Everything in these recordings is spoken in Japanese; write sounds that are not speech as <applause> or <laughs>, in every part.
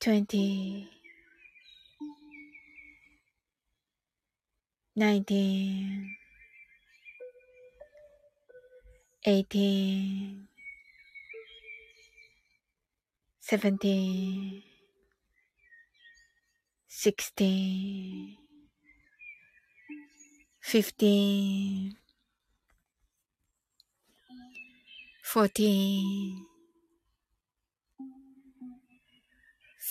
20 19 18 17 16 15 14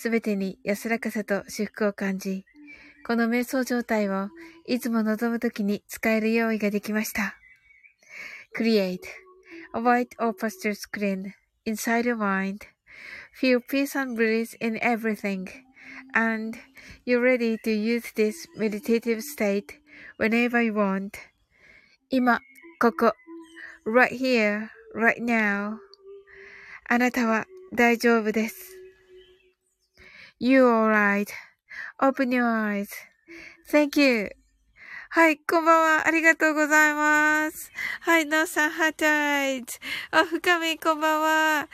すべてに安らかさと至福を感じ、この瞑想状態をいつも望むときに使える用意ができました。Create a white or pastel screen inside your mind. Feel peace and bliss in everything. And you're ready to use this meditative state whenever you want. 今、ここ、right here, right now. あなたは大丈夫です。You alright.Open your eyes.Thank you. はい、こんばんは。ありがとうございます。はい、なおさん、ハートアイズ。あ、深み、こんばんは。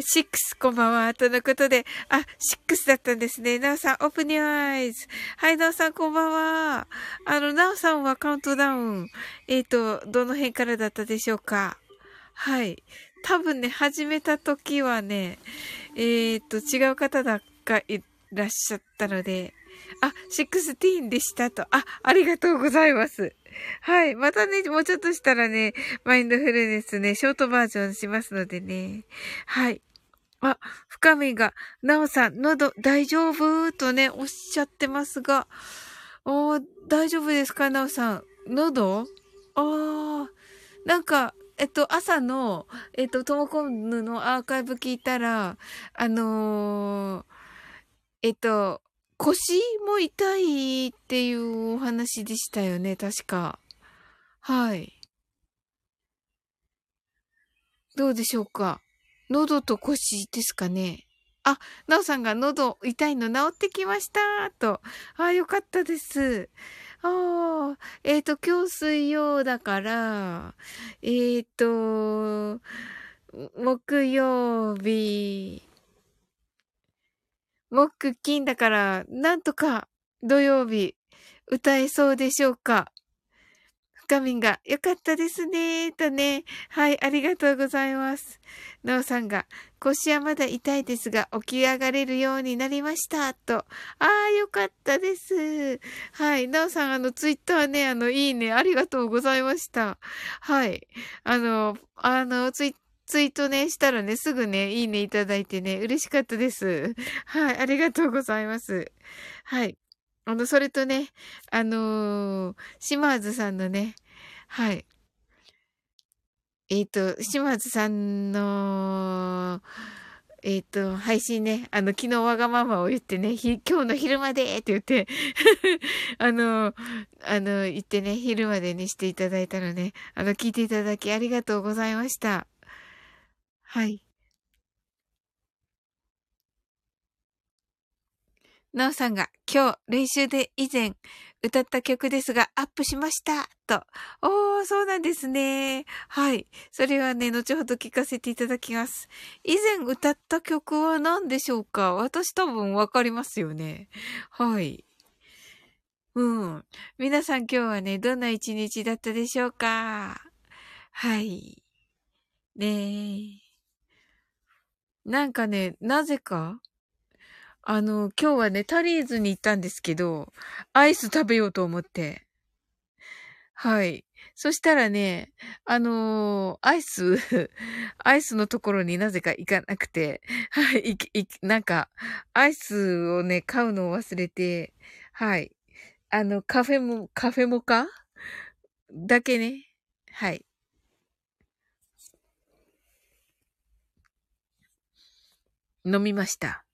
シックス、こんばんは。とのことで、あ、シックスだったんですね。なおさん、オープニュアイズ。はい、なおさん、こんばんは。あの、なおさんはカウントダウン。えっ、ー、と、どの辺からだったでしょうかはい。多分ね、始めた時はね、えっ、ー、と、違う方だがいらっしゃったので、あ、16でしたと。あ、ありがとうございます。はい。またね、もうちょっとしたらね、マインドフルネスね、ショートバージョンしますのでね。はい。あ、深みが、なおさん、喉大丈夫？とね、おっしゃってますが、おー、大丈夫ですか？なおさん。喉？あー、なんか、えっと、朝の、えっと、トモコンヌのアーカイブ聞いたら、あのー、えっと、腰も痛いっていうお話でしたよね、確か。はい。どうでしょうか？喉と腰ですかね？あ、なおさんが喉痛いの治ってきましたと。あ、よかったです。ああ、えっ、ー、と、今日水曜だから、えっ、ー、と、木曜日、木金だから、なんとか土曜日歌えそうでしょうか？深みが、よかったですねとね。はい、ありがとうございます。なおさんが、腰はまだ痛いですが、起き上がれるようになりました。と。ああ、よかったです。はい。なおさん、あの、ツイッターね、あの、いいね、ありがとうございました。はい。あの、あの、ツイッツイートね、したらね、すぐね、いいねいただいてね、嬉しかったです。<laughs> はい、ありがとうございます。はい。あの、それとね、あのー、島津さんのね、はい。えっ、ー、と、島津さんの、えっ、ー、と、配信ね、あの、昨日わがままを言ってね、今日の昼までって言って <laughs> あの、あの、言ってね、昼までにしていただいたらね、あの、聞いていただきありがとうございました。はい。なおさんが今日練習で以前歌った曲ですがアップしましたと。おー、そうなんですね。はい。それはね、後ほど聞かせていただきます。以前歌った曲は何でしょうか？私多分わかりますよね。はい。うん。皆さん今日はね、どんな一日だったでしょうか？はい。ねえ。なんかね、なぜかあの、今日はね、タリーズに行ったんですけど、アイス食べようと思って。はい。そしたらね、あのー、アイス、<laughs> アイスのところになぜか行かなくて、はい、い、い、なんか、アイスをね、買うのを忘れて、はい。あの、カフェも、カフェモカ？だけね、はい。飲みました。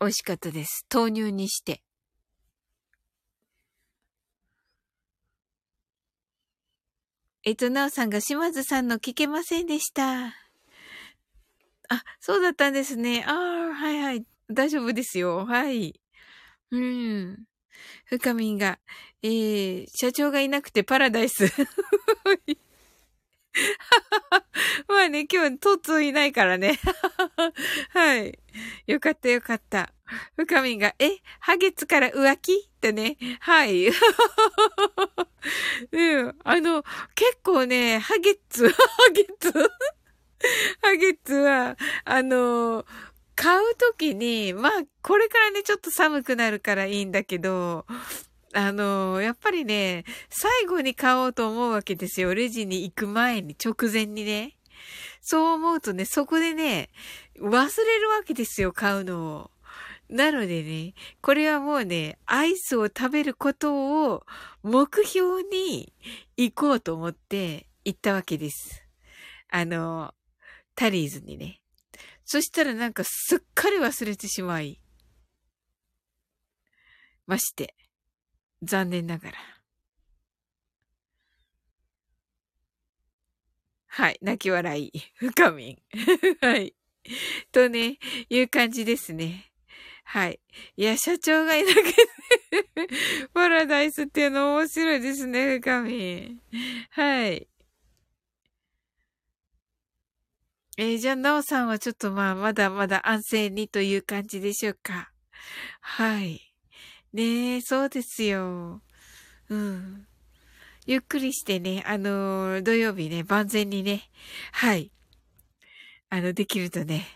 美味しかったです。豆乳にして。えっと、なおさんが島津さんの聞けませんでした。あ、そうだったんですね。ああ、はいはい。大丈夫ですよ。はい。うん。深みんが、えー、社長がいなくてパラダイス。<laughs> <laughs> まあね、今日、トッツーいないからね。<laughs> はい。よかったよかった。深みが、え、ハゲツから浮気？ってね。はい。<laughs> うん。あの、結構ね、ハゲツ、ハゲツハゲツは、あの、買うときに、まあ、これからね、ちょっと寒くなるからいいんだけど、あの、やっぱりね、最後に買おうと思うわけですよ。レジに行く前に、直前にね。そう思うとね、そこでね、忘れるわけですよ、買うのを。なのでね、これはもうね、アイスを食べることを目標に行こうと思って行ったわけです。あの、タリーズにね。そしたらなんかすっかり忘れてしまいまして。残念ながら。はい。泣き笑い。深みん。<laughs> はい。とね、いう感じですね。はい。いや、社長がいなきゃね、<laughs> パラダイスっていうの面白いですね、深みん。はい。えー、じゃあ、なおさんはちょっとまあ、まだまだ安静にという感じでしょうか。はい。ねえ、そうですよ。うん。ゆっくりしてね、あのー、土曜日ね、万全にね、はい。あの、できるとね、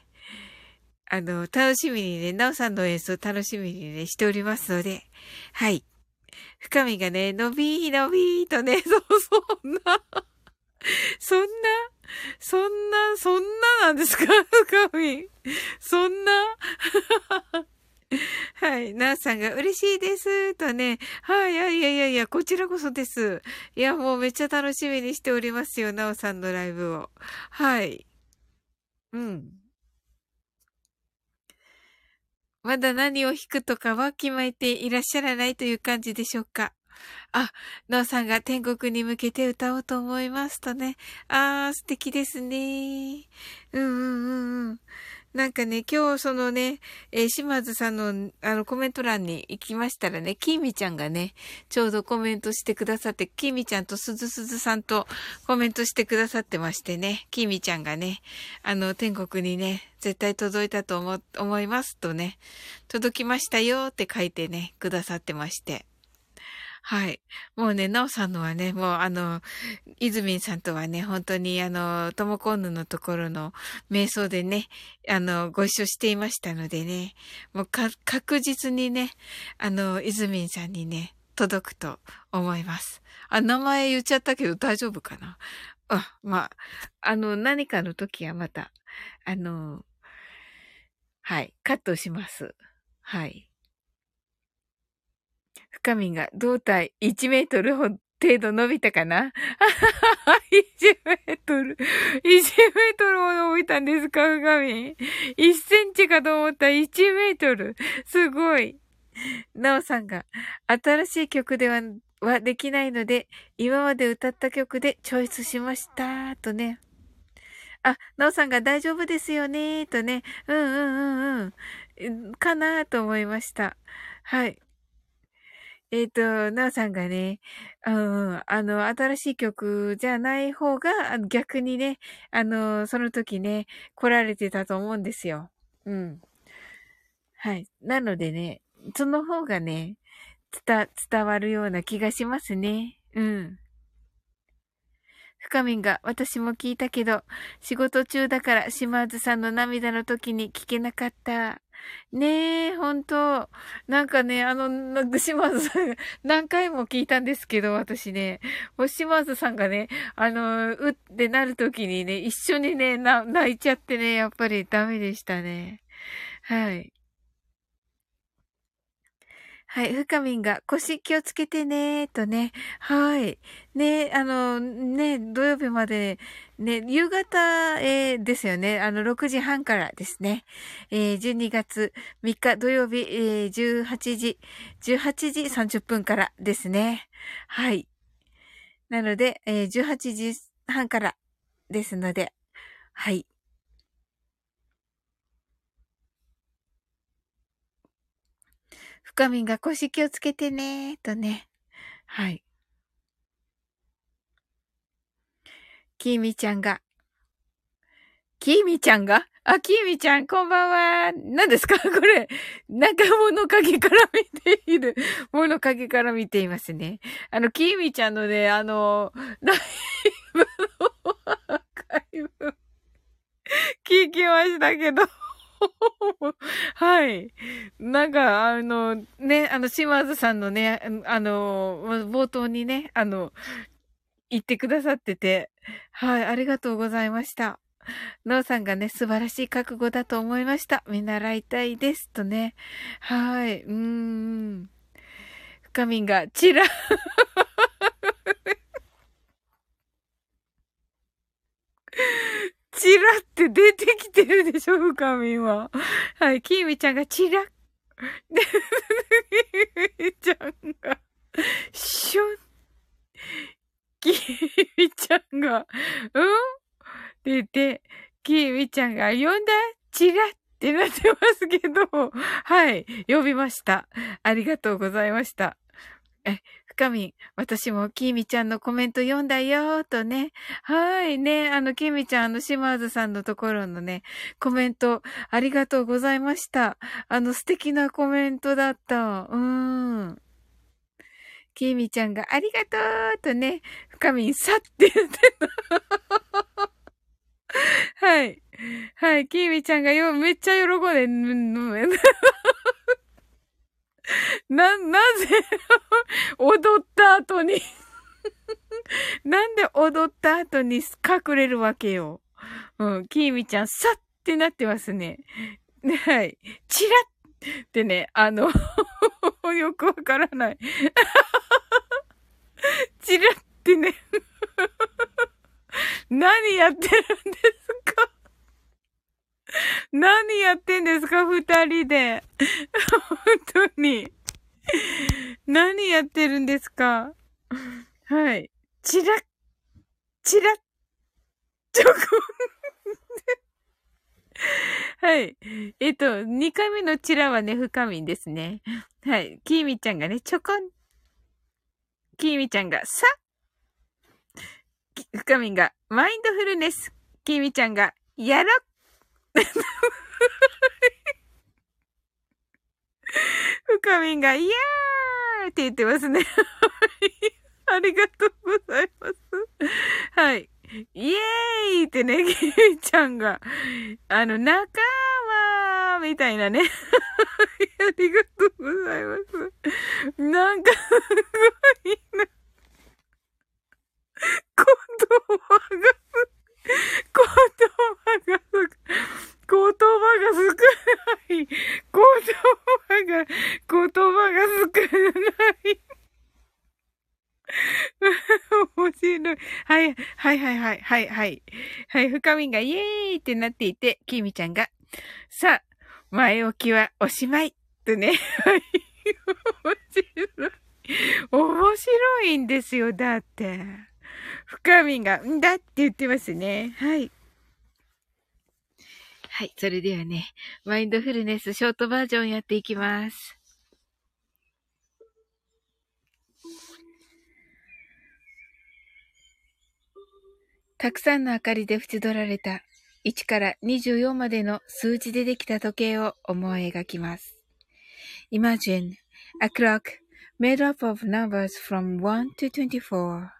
あの、楽しみにね、なおさんの演奏楽しみにね、しておりますので、はい。深みがね、のびーのびーとね、<laughs> そ、そんな、そんな、そんな、そんななんですか？深み。そんな、<laughs> <laughs> はい。なーさんが嬉しいです。とね。はい。いやいやいやいや、こちらこそです。いや、もうめっちゃ楽しみにしておりますよ。なおさんのライブを。はい。うん。まだ何を弾くとかは決めていらっしゃらないという感じでしょうか。あ、なおさんが天国に向けて歌おうと思いますとね。あー、素敵ですね。うんうんうんうん。なんかね、今日そのね、えー、島津さんのあのコメント欄に行きましたらね、きみちゃんがね、ちょうどコメントしてくださって、きみちゃんとすずすずさんとコメントしてくださってましてね、きみちゃんがね、あの、天国にね、絶対届いたと思、思いますとね、届きましたよって書いてね、くださってまして。はい。もうね、なおさんのはね、もうあの、いずみんさんとはね、本当にあの、ともこんぬのところの瞑想でね、あの、ご一緒していましたのでね、もう、確実にね、あの、いずみんさんにね、届くと思います。あ、名前言っちゃったけど大丈夫かな？あ、まあ、あの、何かの時はまた、あの、はい、カットします。はい。深みが胴体1メートル程度伸びたかな <laughs> ?1 メートル。1メートルも伸びたんですか深み。1センチかと思った1メートル。すごい。なおさんが、新しい曲では、はできないので、今まで歌った曲でチョイスしました。とね。あ、なおさんが大丈夫ですよね。とね。うんうんうんうん。かなと思いました。はい。えっ、ー、と、なおさんがね、うん、あの、新しい曲じゃない方が、逆にね、あの、その時ね、来られてたと思うんですよ。うん。はい。なのでね、その方がね、伝、伝わるような気がしますね。うん。深みんが、私も聞いたけど、仕事中だから島津さんの涙の時に聞けなかった。ねえ、ほんとなんかね、あの、島津さん、<laughs> 何回も聞いたんですけど、私ね、島津さんがね、あの、うってなるときにね、一緒にね、な、泣いちゃってね、やっぱりダメでしたね。はい。はい、深みんが腰気をつけてね、とね。はい。ね、あの、ね、土曜日まで、ね、夕方、えー、ですよね。あの、6時半からですね。えー、12月3日土曜日、えー、18時、18時30分からですね。はい。なので、えー、18時半からですので、はい。深みが腰気をつけてね、とね。はい。きーみちゃんが、きーみちゃんが？あ、きーみちゃん、こんばんは。何ですか？<laughs> これ。なんか物陰から見ている。物陰から見ていますね。あの、きーみちゃんのね、あの、ライブのアーカイブ、聞きましたけど。<laughs> はい。なんか、あの、ね、あの、島津さんのね、あの、冒頭にね、あの、言ってくださってて、はい、ありがとうございました。ノーさんがね、素晴らしい覚悟だと思いました。見習いたいです。とね。はい、うーん。深みんが、チ <laughs> ラチラって出てきてるでしょ、深みは。はい、きみちゃんがチラッ。で、きみちゃんが、シュン。きみちゃんが、うんって言って、きみちゃんが、呼んだチラッってなってますけど、はい、呼びました。ありがとうございました。え、深み、私もきみちゃんのコメント読んだよーとね。はいね。あの、きみちゃん、あの、島津さんのところのね、コメント、ありがとうございました。あの、素敵なコメントだった。うーん。きみちゃんが、ありがとうとね、深みん、さって言ってた。はい。はい。きみちゃんがよ、めっちゃ喜んで、<laughs> な、なぜ <laughs> 踊った後に <laughs> なんで踊った後に隠れるわけよ。うん、きーみちゃん、さってなってますね。はい。チラッってね、あのよくわからないチラッってね何やってるんですか？<laughs> 何やってんですか二人で。本当に。何やってるんですかはい。チラッ、チラッ、チョコ。はい。えっと、二回目のチラはね、深みんですね。はい。キーミちゃんがね、ちょこん。キーミちゃんが、さ深みんが、マインドフルネス。キーミちゃんが、やろ深みんが、イヤーって言ってますね。<laughs> ありがとうございます。はい。イエーイってね、キ <laughs> ミちゃんが、あの、仲間みたいなね。<laughs> ありがとうございます。なんか、すごいな。言葉が、言葉がす、言葉が少ない。言葉が、言葉が少ない。面白い。はい、はい。はい。はい、はい、はい。はい、深みがイエーイってなってい。て、きみちゃんが、さあ、前置きはおしまい。とね。はい、面白い。面白い。んですよ、だって。深みが、んだって言ってますね。はい。はい。それではね、マインドフルネスショートバージョンやっていきます。たくさんの明かりで縁取られた1から24までの数字でできた時計を思い描きます。Imagine a clock made up of numbers from 1 to 24,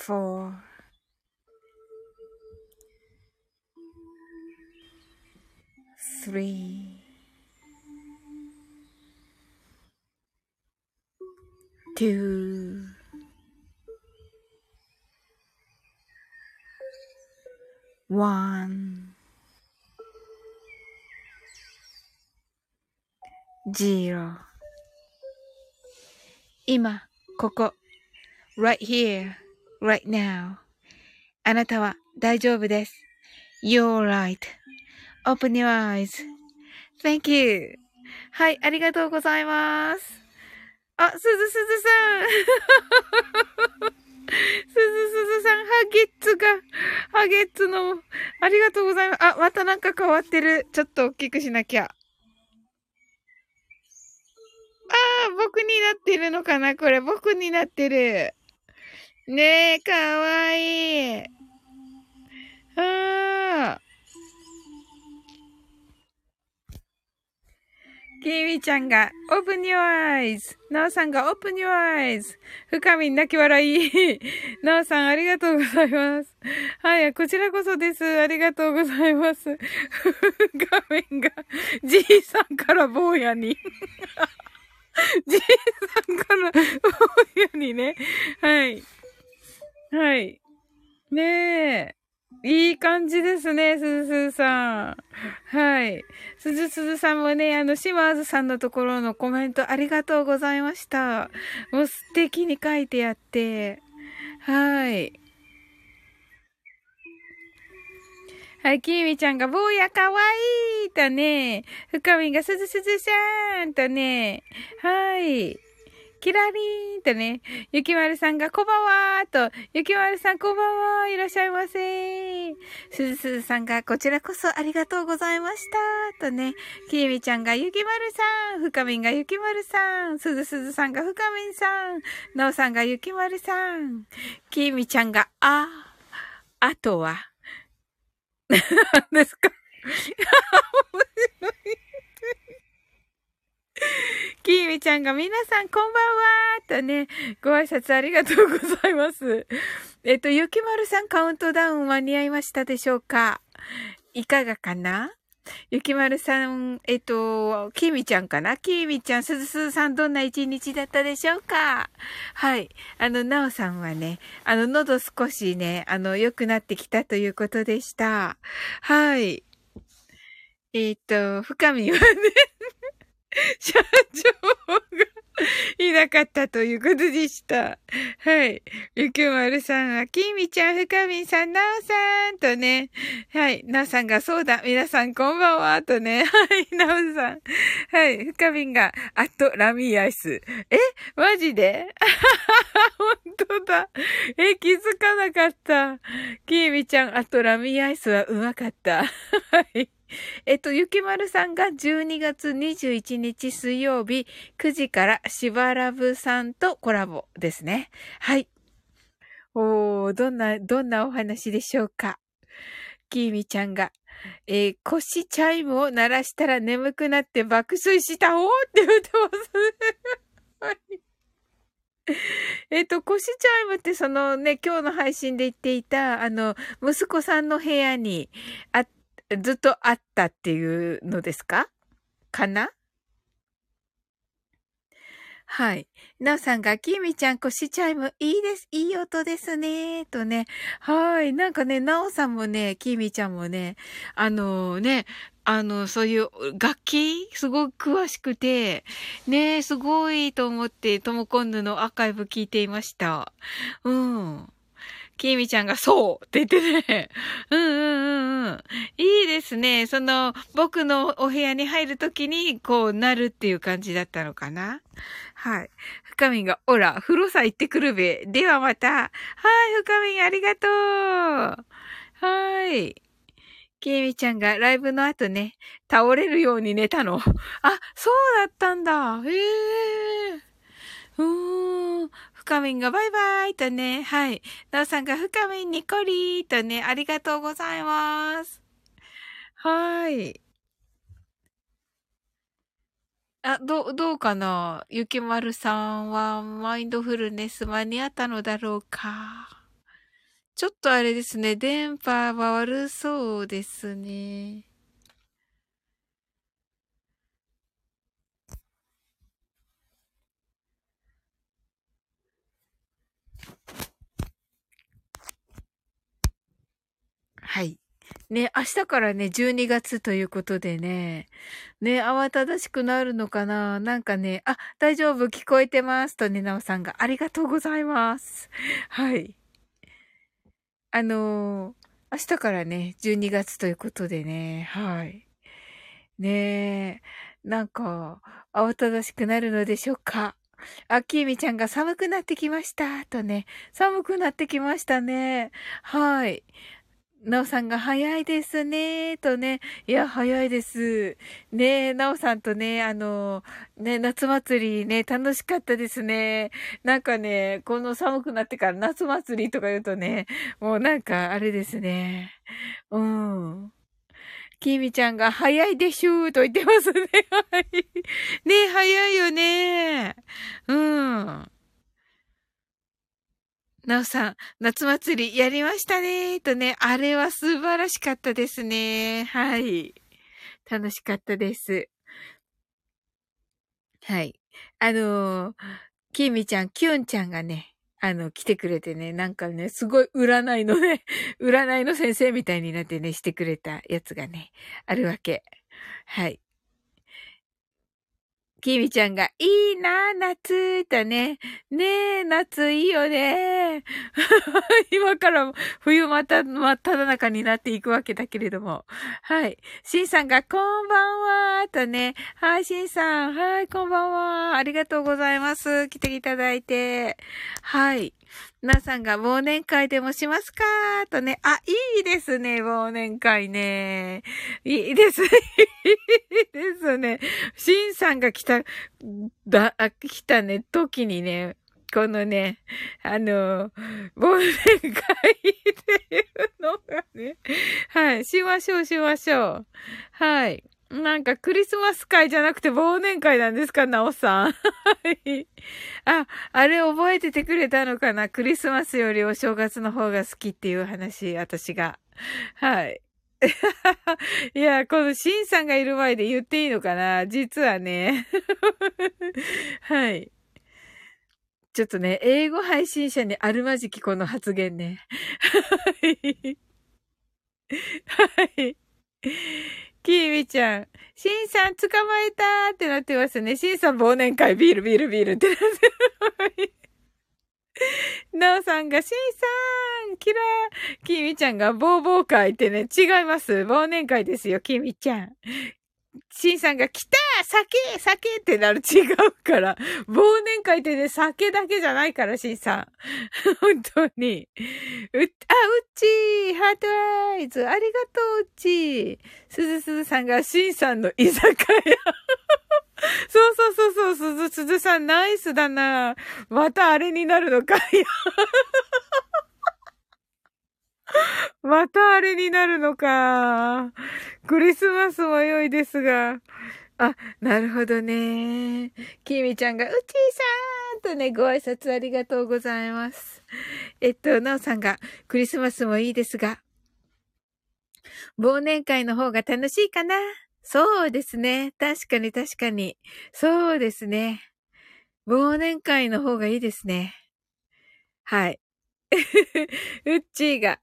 four, three, two, one, zero 今、ここ、right here, Right now あなたは大丈夫です。You're right. open your eyes.Thank you. はい、ありがとうございます。あ、すずすずさん。すずすずさん、ハゲッツが、ハゲッツの、ありがとうございます。あ、またなんか変わってる。ちょっと大きくしなきゃ。ああ、僕になってるのかなこれ、僕になってる。ねえ、かわいい。ああ。きみちゃんが、open your eyes. なおさんが open your eyes. 深み泣き笑い。<laughs> なおさんありがとうございます。はい、こちらこそです。ありがとうございます。画面が、じいさんから坊やに。<laughs> じいさんから坊やにね。はい。はい。ねえ。いい感じですね、すずすずさん。はい。すずすずさんもね、あの、島津さんのところのコメントありがとうございました。もう素敵に書いてあって。はい。はい、きみちゃんが、坊やかわいいとね、深みがすずすずさんとね、はい。キラリーンとね、ゆきまるさんがこんばんはーと、ゆきまるさんこんばんは、いらっしゃいませすずすずさんがこちらこそありがとうございましたとね、きみちゃんがゆきまるさん、ふかみんがゆきまるさん、すずすずさんがふかみんさん、なおさんがゆきまるさん、きみちゃんが、あ、あとは、<laughs> 何ですか？面白い。<laughs> きーみちゃんが皆さんこんばんはとね、ご挨拶ありがとうございます。<laughs> えっと、ゆきまるさんカウントダウン間に合いましたでしょうか？いかがかな？ゆきまるさん、えっと、きーみちゃんかな？きーみちゃん、すずすずさん、どんな一日だったでしょうか？はい。あの、なおさんはね、あの、喉少しね、あの、良くなってきたということでした。はい。えっ、と、深みはね <laughs> 社長がいなかったということでした。はい。ゆきまるさんは、きみちゃん、ふかみんさん、なおさんとね。はい。なおさんが、そうだ、皆さんこんばんは、とね。はい。なおさん。はい。ふかみんが、あと、ラミーアイス。え？マジで？<laughs> 本当だ。え、気づかなかった。きみちゃん、あと、ラミーアイスはうまかった。はい。<laughs> えっと、ゆきまるさんが12月21日水曜日9時からしばらぶさんとコラボですね。はい。おー、どんな、どんなお話でしょうか？きーみちゃんが、えー、コシチャイムを鳴らしたら眠くなって爆睡したおーって言ってます。<laughs> えっと、コシチャイムってそのね、今日の配信で言っていた、あの、息子さんの部屋にあっずっとあったっていうのですか？かな？はい。なおさんが、きみちゃん腰チャイムいいです。いい音ですね。とね。はい。なんかね、なおさんもね、きみちゃんもね、あのね、あの、そういう楽器すごく詳しくて、ね、すごいと思って、ともこんぬのアーカイブ聞いていました。うん。きみちゃんがそうって言ってね。<laughs> うんうんうんうん。いいですね。その、僕のお部屋に入るときに、こうなるっていう感じだったのかなはい。深みが、おら、風呂さ行ってくるべ。ではまた。はい、深みありがとう。はい。きみちゃんがライブの後ね、倒れるように寝たの。あ、そうだったんだ。へえ。うーん。深みんがバイバイとね、はい。なおさんが深みんにこりーとね、ありがとうございます。はい。あ、ど、どうかな？ゆきまるさんはマインドフルネス間に合ったのだろうか？ちょっとあれですね、電波は悪そうですね。はい。ね、明日からね、12月ということでね、ね、慌ただしくなるのかななんかね、あ、大丈夫、聞こえてますとね、なおさんがありがとうございます。はい。あの明日からね、12月ということでね、はい。ね、なんか、慌ただしくなるのでしょうか。あ、きみちゃんが寒くなってきました。とね、寒くなってきましたね。はい。なおさんが早いですね、とね。いや、早いです。ねなおさんとね、あの、ね、夏祭りね、楽しかったですね。なんかね、この寒くなってから夏祭りとか言うとね、もうなんかあれですね。うん。きみちゃんが早いでしゅーと言ってますね。はい。ね早いよね。うん。なおさん、夏祭りやりましたねとね、あれは素晴らしかったですね。はい。楽しかったです。はい。あのー、きみちゃん、きゅんちゃんがね、あの、来てくれてね、なんかね、すごい占いのね、占いの先生みたいになってね、してくれたやつがね、あるわけ。はい。きみちゃんが、いいな、夏とね。ねえ、夏いいよね。<laughs> 今から冬また、まただ中になっていくわけだけれども。はい。しんさんが、こんばんはとね。はい、しんさん。はい、こんばんは。ありがとうございます。来ていただいて。はい。皆さんが忘年会でもしますかとね。あ、いいですね、忘年会ね。いいですね。いいですね。シンさんが来た、だ、来たね、時にね、このね、あの、忘年会っていうのがね、はい、しましょう、しましょう。はい。なんかクリスマス会じゃなくて忘年会なんですかなおさん。あ、あれ覚えててくれたのかな？クリスマスよりお正月の方が好きっていう話、私が。はい。<laughs> いや、このシンさんがいる前で言っていいのかな？実はね。<laughs> はい。ちょっとね、英語配信者にあるまじきこの発言ね。<laughs> はい。はい。キーミちゃん、シンさん捕まえたーってなってますね。シンさん忘年会ビールビールビールってなってなおさんが、しんさんキラーキミちゃんが、ボーボー会ってね、違います。忘年会ですよ、キミちゃん。シンさんが来た酒酒ってなる違うから。忘年会ってね、酒だけじゃないから、シンさん。<laughs> 本当に。う、あ、うっちーハートアイズありがとう、うっちーすずすずさんが、シンさんの居酒屋。<laughs> そうそうそうそう、すずすずさんナイスだな。またあれになるのかい。<laughs> またあれになるのか。クリスマスも良いですが。あ、なるほどね。きみちゃんが、うちーさんとね、ご挨拶ありがとうございます。えっと、なおさんが、クリスマスもいいですが、忘年会の方が楽しいかなそうですね。確かに確かに。そうですね。忘年会の方がいいですね。はい。<laughs> うっちーが、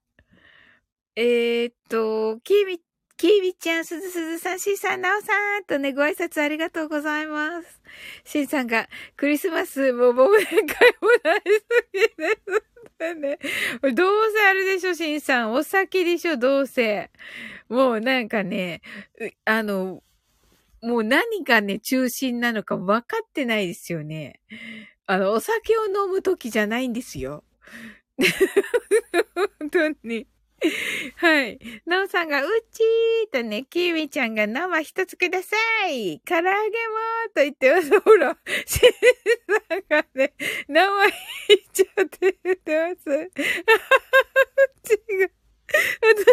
えー、っと、きみ、きみちゃん、すずすずさん、しんさん、なおさんとね、ご挨拶ありがとうございます。しんさんが、クリスマスも忘年会も大好きですね。どうせあれでしょ、しんさん。お酒でしょ、どうせ。もうなんかね、あの、もう何がね、中心なのか分かってないですよね。あの、お酒を飲む時じゃないんですよ。<laughs> 本当に。<laughs> はい。なおさんが、うちーとね、きみちゃんが生一つください唐揚げもーと言ってます。ほら、<laughs> しんさんがね、生い <laughs> っちゃって言ってます。あははうちが、私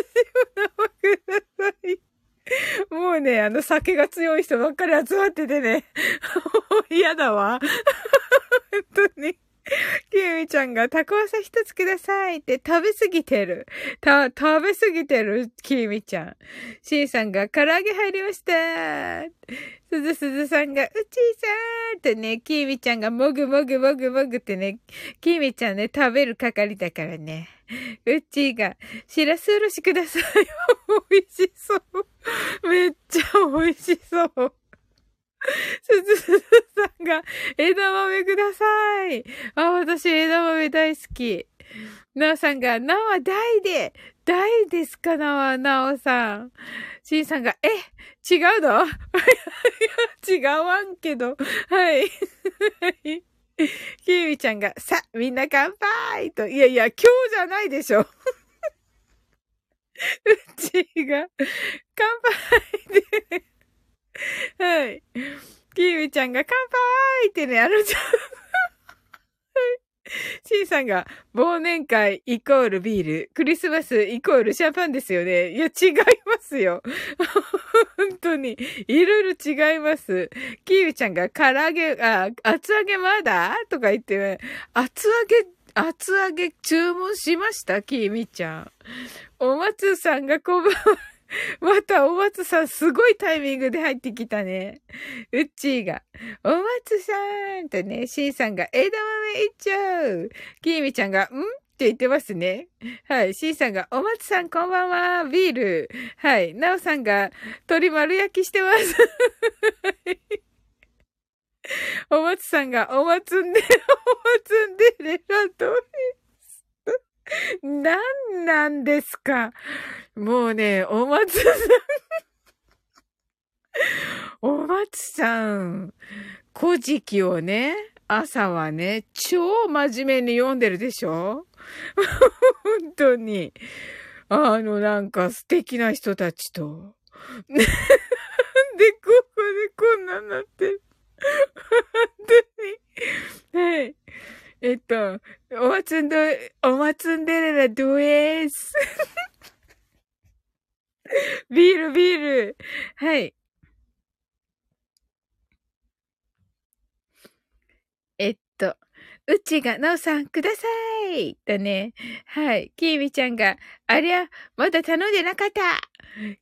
も生ください。もうね、あの酒が強い人ばっかり集まっててね、もう嫌だわ。本当に。キミちゃんがタコワサ一つくださいって食べすぎてる。た、食べすぎてる、キミちゃん。シーさんが唐揚げ入りました。すずすずさんが、うちーさんってね、キミちゃんがもぐもぐもぐもぐってね、キミちゃんね、食べる係だからね。うちーが、しらすおろしください。<laughs> 美味しそう。めっちゃ美味しそう。すずすずさんが、枝豆ください。あ、私枝豆大好き。なおさんが、なお大で、大ですかなお、なおさん。しんさんが、え、違うの？<laughs> 違わんけど。はい。きみみちゃんが、さ、みんな乾杯と、いやいや、今日じゃないでしょ。<laughs> うちが、乾杯で、<laughs> はい。きみみちゃんが乾杯ってね、あるじゃん。C さんが、忘年会イコールビール、クリスマスイコールシャンパンですよね。いや、違いますよ。<laughs> 本当に。いろいろ違います。キーウちゃんが、唐揚げ、あ、厚揚げまだ？とか言って、ね厚揚げ、厚揚げ注文しました？キーミちゃん。お松さんがこば。<laughs> また、お松さん、すごいタイミングで入ってきたね。うっちーが、お松さんとね、しんさんが、枝豆いっちゃう。きーみちゃんが、ん？って言ってますね。はい。しんさんが、お松さんこんばんは。ビール。はい。なおさんが、鶏丸焼きしてます。<laughs> お松さんが、お松んで、<laughs> お松んでレラと。何なんですか？もうね、お松さんお松さん、古事記をね、朝はね、超真面目に読んでるでしょ？本当に。あの、なんか素敵な人たちと。な <laughs> んでここでこんなになってる本当に。はい。えっと、おまつんど、おまつんでれらどえーす。<laughs> ビール、ビール。はい。えっと、うちが、なおさん、くださいだね。はい。きーみちゃんが、ありゃ、まだ頼んでなかった。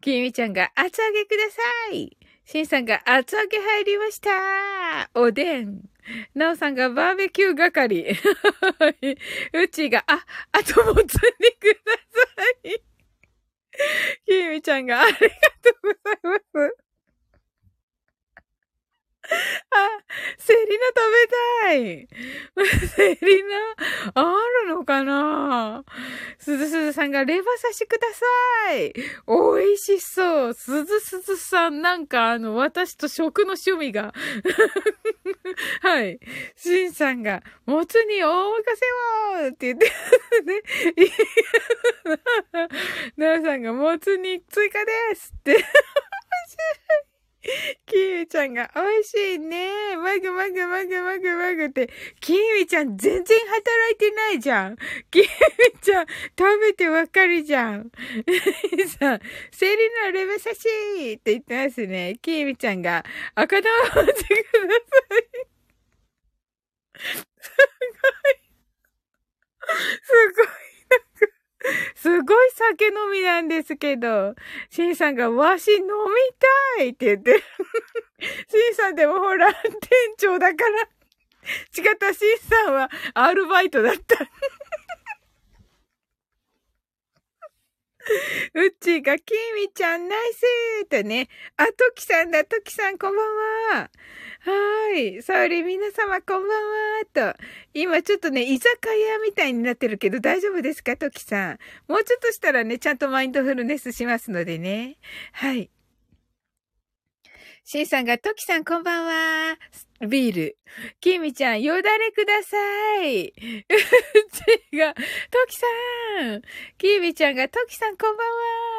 きーみちゃんが、厚揚げください。しんさんが、厚揚げ入りました。おでん。<laughs> なおさんがバーベキュー係。<laughs> うちが、あ、あともつんでください。<laughs> きみちゃんがありがとうございます。<laughs> あ、セリナ食べたい。<laughs> セリナ、あるのかな？すずすずさんがレバ刺しください。美味しそう。すずすずさん、なんかあの、私と食の趣味が。<laughs> はい。しんさんが、もつに大任せをって言って、ね。なおさんが、もつに追加ですって。<laughs> キーミちゃんが美味しいね。マグマグマグマグマグって。キーミちゃん全然働いてないじゃん。キーミちゃん食べてわかるじゃん。<laughs> さ、セリのレベサシーって言ってますね。キーミちゃんが赤玉を持ってください。すごい。すごい。なんか <laughs> すごい酒飲みなんですけど、シンさんがわし飲みたいって言って。<laughs> シンさんでもほら、店長だから。違った、シンさんはアルバイトだった。<laughs> うっちーが、きみちゃんナイスーとね。あ、ときさんだ、ときさんこんばんは。はい。サウリ、皆様こんばんは。と。今ちょっとね、居酒屋みたいになってるけど大丈夫ですか？トキさん。もうちょっとしたらね、ちゃんとマインドフルネスしますのでね。はい。シンさんが、トキさんこんばんは。ビール。キミちゃん、よだれください。うちが、トキさん。キミちゃんが、トキさんこんばんは。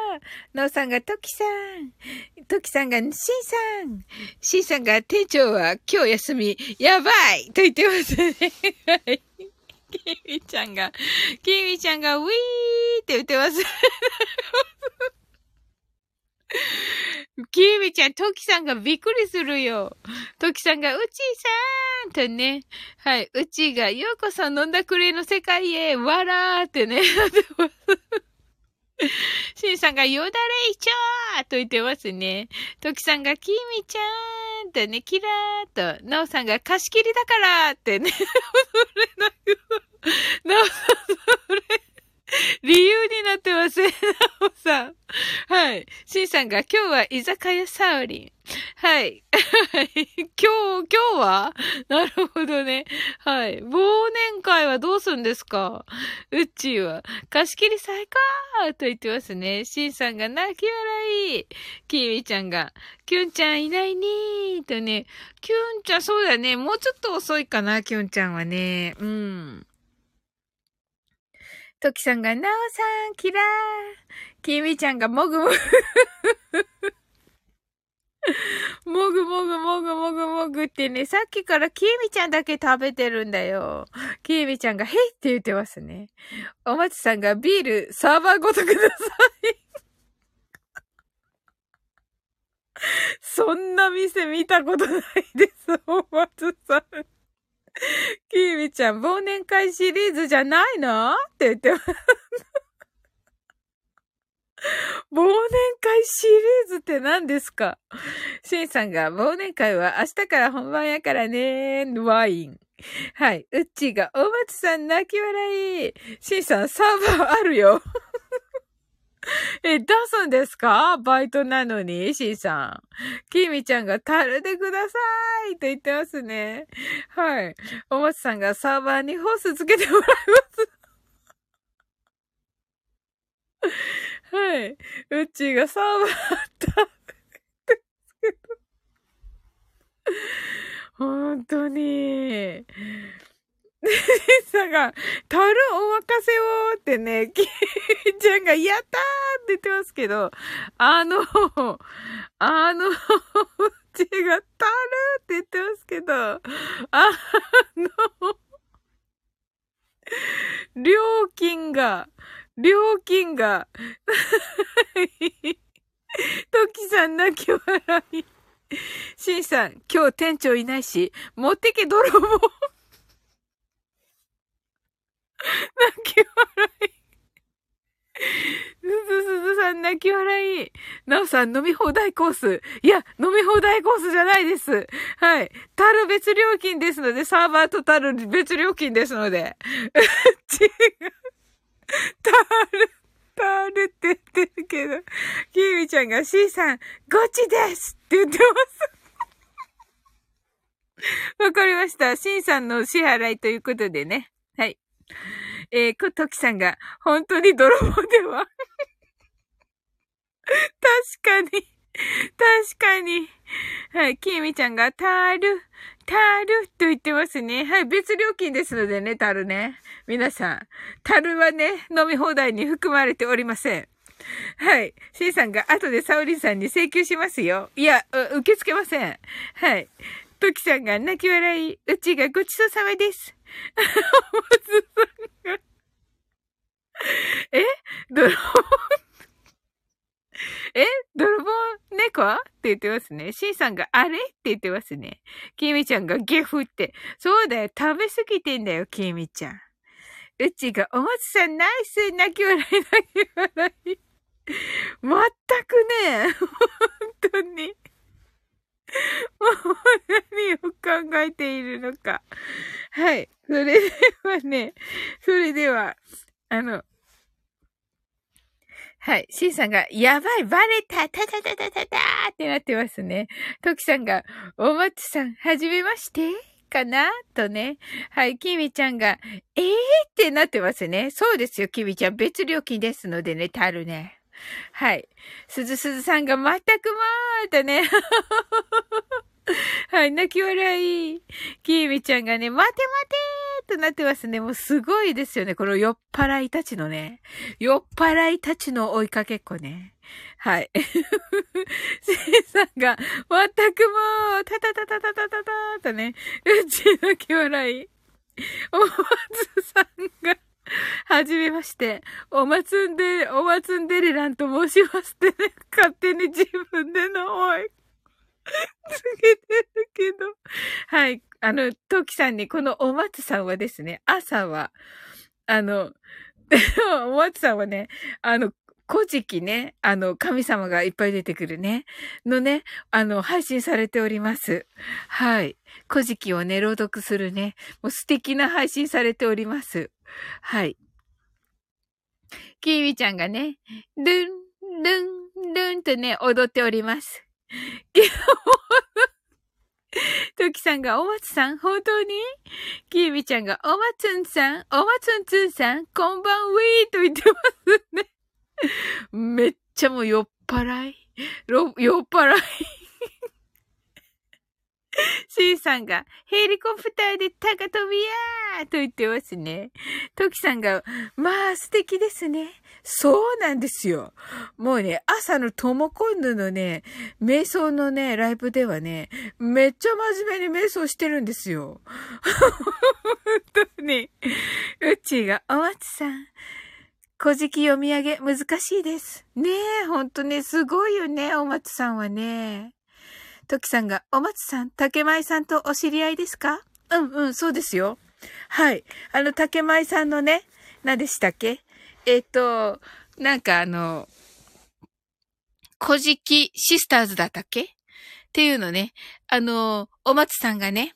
ノーさんが、トキさん。トキさんが、シンさん。シンさんが、店長は今日休み、やばいと言ってますね。はい。キミちゃんが、キミちゃんが、ウィーって言ってます。キーミちゃん、トキさんがびっくりするよ。トキさんが、うちーさんとね。はい。うちが、ようこそ飲んだくれの世界へ、わらーってね。<laughs> <laughs> シンさんが、よだれいちょーと言ってますね。トキさんが、きみちゃーんとね、キラーと、ナオさんが、貸し切りだからってね。<laughs> それなナオさん、それ。<laughs> 理由になってません。なおさん。はい。しんさんが今日は居酒屋サウリン。はい。<laughs> 今日、今日は？なるほどね。はい。忘年会はどうすんですか？うっちーは。貸し切り最高と言ってますね。しんさんが泣き笑い。きーみちゃんが、きゅんちゃんいないねーとね。きゅんちゃん、そうだね。もうちょっと遅いかな、きゅんちゃんはね。うん。ときさんが、なおさん、キラー。きみちゃんが、もぐもぐ。も <laughs> ぐもぐもぐもぐもぐってね、さっきからきみちゃんだけ食べてるんだよ。きみちゃんが、へいって言ってますね。お松さんが、ビール、サーバーごとください。<laughs> そんな店見たことないです、お松さん。<laughs> きーみちゃん、忘年会シリーズじゃないの？って言ってます。忘年会シリーズって何ですか？シンさんが、忘年会は明日から本番やからねワイン。はい。うっちーが、お松さん泣き笑い。シンさん、サーバーあるよ。<laughs> え、出すんですか？バイトなのに、C さん。きみちゃんが樽でくださいと言ってますね。はい。おもつさんがサーバーにホースつけてもらいます。はい。うちがサーバーた。ですけど。本当に。<laughs> さんが、樽お任せをってね、キーちゃんが、やったーって言ってますけど、あの、あの、うちが、樽って言ってますけど、あの、料金が、料金が、<laughs> トキさん泣き笑い。シンさん、今日店長いないし、持ってけ泥棒。<laughs> 泣き笑い。すずすずさん泣き笑い。なおさん飲み放題コース。いや、飲み放題コースじゃないです。はい。タル別料金ですので、サーバーとタル別料金ですので。<laughs> 違う。タル、タルって言ってるけど、キーミちゃんが C さん、ゴチですって言ってます。<laughs> わかりました。シンさんの支払いということでね。はい。えー、ときさんが、本当に泥棒では確かに。確かに。はい、きみちゃんが、たる、たると言ってますね。はい、別料金ですのでね、たるね。皆さん、たるはね、飲み放題に含まれておりません。はい。シンさんが後でサオリンさんに請求しますよ。いや、受け付けません。はい。トキさんが泣き笑い、うちがごちそうさまです。松さんがえ泥棒 <laughs> え泥棒猫？って言ってますね。シンさんがあれ？って言ってますね。キミちゃんがゲフって。そうだよ。食べ過ぎてんだよ、キミちゃん。うちがおもつさんナイス泣き笑い泣き笑い。まったくね、<laughs> 本当に。<laughs> もう何を考えているのか。はい。それではね、それでは、あの、はい。シンさんが、やばい、バレた、たたたたたたってなってますね。トキさんが、おもちさん、はじめましてかな？とね。はい。キミちゃんが、えー？ってなってますね。そうですよ、キミちゃん。別料金ですのでね、たるね。<laughs> はい。すずすずさんが全くまーとね。<laughs> はい、泣き笑い。きーみちゃんがね、待て待てーとなってますね。もうすごいですよね。この酔っ払いたちのね。酔っ払いたちの追いかけっこね。はい。<laughs> せいさんが、全くもう、たたたたたたたたーとね、うち泣き笑い。おまつさんが、<laughs> はじめまして。おまつんで、おまつんでれらんと申しますってね、<laughs> 勝手に自分でのおい。<laughs> つけてるけど。はい。あの、トキさんに、このおまつさんはですね、朝は、あの、おまつさんはね、あの、古事記ね、あの、神様がいっぱい出てくるね、のね、あの、配信されております。はい。古事記をね、朗読するね、もう素敵な配信されております。はい。キーミちゃんがね、ルン、ルン、ルンとね、踊っております。<laughs> トキさんが、お松さん、本当に？キーミちゃんが、お松んさん、お松んつんさん、こんばんウィーと言ってますね。めっちゃもう酔っ払い。酔っ払い。C さんが、ヘリコプターで高飛びやーと言ってますね。トキさんが、まあ素敵ですね。そうなんですよ。もうね、朝のトモコンヌのね、瞑想のね、ライブではね、めっちゃ真面目に瞑想してるんですよ。<laughs> 本当に。うちが、お松さん。古事記読み上げ難しいです。ねえ、ほんとね、すごいよね、お松さんはね。トキさんが、お松さん、竹舞さんとお知り合いですか？うんうん、そうですよ。はい。あの、竹舞さんのね、何でしたっけ？えっ、と、なんかあの、古事記シスターズだったっけ？っていうのね、あの、お松さんがね、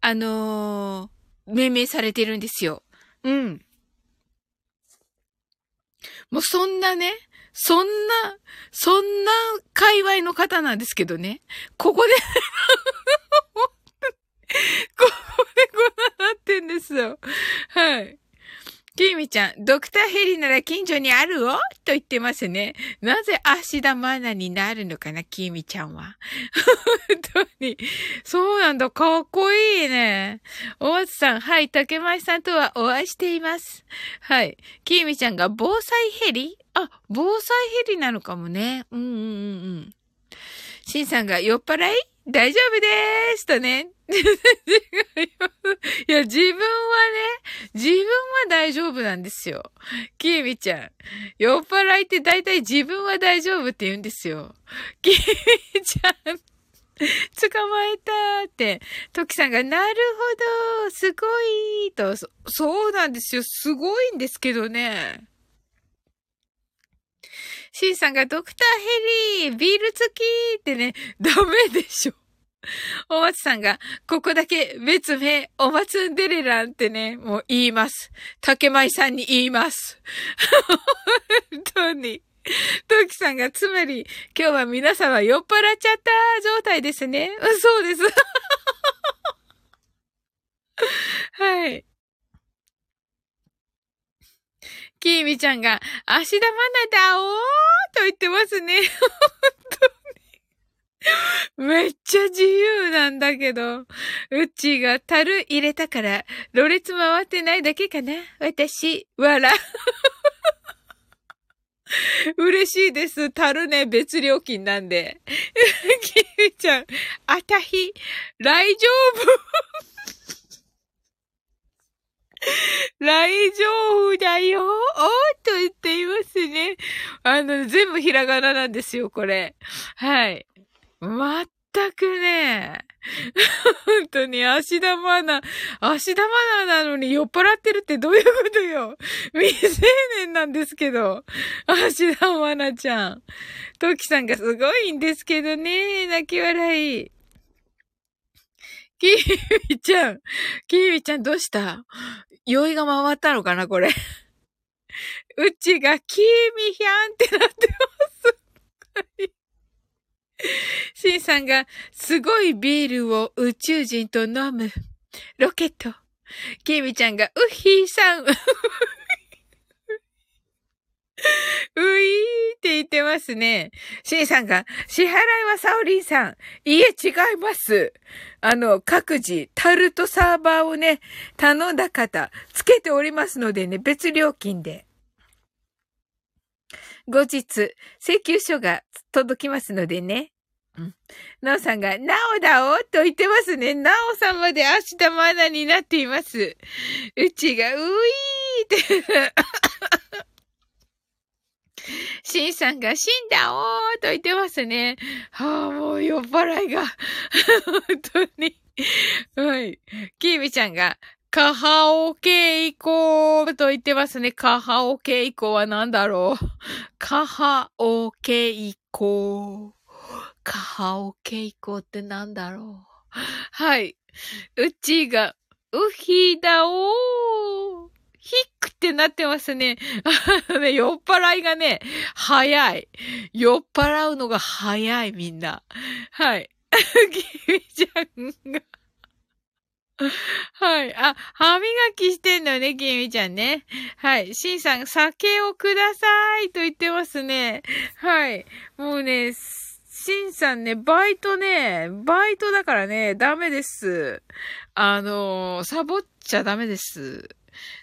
あの命名されてるんですよ。うん。もうそんなね、そんな、そんな界隈の方なんですけどね。ここで <laughs> ここでこうなってんですよ。はい。キミちゃん、ドクターヘリなら近所にあるおと言ってますね。なぜ芦田愛菜になるのかな、キミちゃんは。本当に。そうなんだ、かっこいいね。お松さん、はい、竹前さんとはお会いしています。はい。キミちゃんが防災ヘリ？あ、防災ヘリなのかもね。うんうんうんうん。シンさんが酔っ払い？大丈夫でーすとね。<laughs> いや、自分はね、自分は大丈夫なんですよ。キーミちゃん。酔っ払いって大体自分は大丈夫って言うんですよ。キーミちゃん。捕まえたーって、トキさんが、なるほど、すごい、とそ、そうなんですよ。すごいんですけどね。シンさんがドクターヘリー、ビール付きってね、<laughs> ダメでしょ。お松さんが、ここだけ別名、お松んでれらんってね、もう言います。竹舞さんに言います。<laughs> 本当に。トキさんが、つまり、今日は皆様酔っ払っちゃった状態ですね。そうです。<laughs> はい。キーミちゃんが、足玉なだおーと言ってますね。本当に。めっちゃ自由なんだけど。うちが樽入れたから、ろれつ回ってないだけかな私、わら。嬉しいです。樽ね、別料金なんで。キミちゃん、あたひ、大丈夫？大丈夫だよおーと言っていますね。あの、全部ひらがななんですよ、これ。はい。まったくね。<laughs> 本当に、足玉アナ、足玉アナなのに酔っ払ってるってどういうことよ。未成年なんですけど。足玉アナちゃん。トキさんがすごいんですけどね。泣き笑い。キーミちゃん。キーミちゃんどうした？酔いが回ったのかな、これ。うちがキーミヒャンってなってます。シンさんがすごいビールを宇宙人と飲む。ロケット。キーミちゃんがウッヒーさん。<laughs> ういーって言ってますね。シンさんが、支払いはサオリンさん。いえ、違います。あの、各自、タルトサーバーをね、頼んだ方、つけておりますのでね、別料金で。後日、請求書が届きますのでね。なおさんが、なおだおと言ってますね。なおさんまで明日まだになっています。うちが、ういーってシンさんが死んだおーと言ってますね。はあ、もう酔っ払いが。本当に。はい。キービちゃんが、カハオケイコーと言ってますね。カハオケイコーは何だろう。カハオケイコー。カハオケイコーって何だろう。はい。うちが、ウヒだおー。ヒックってなってますね。あのね、酔っ払いがね、早い。酔っ払うのが早い、みんな。はい。<laughs> キミちゃんがはい。あ、歯磨きしてんのね、きみちゃんね。はい。しんさん、酒をくださいと言ってますね。はい。もうね、しんさんね、バイトね、バイトだからね、ダメです。あの、サボっちゃダメです。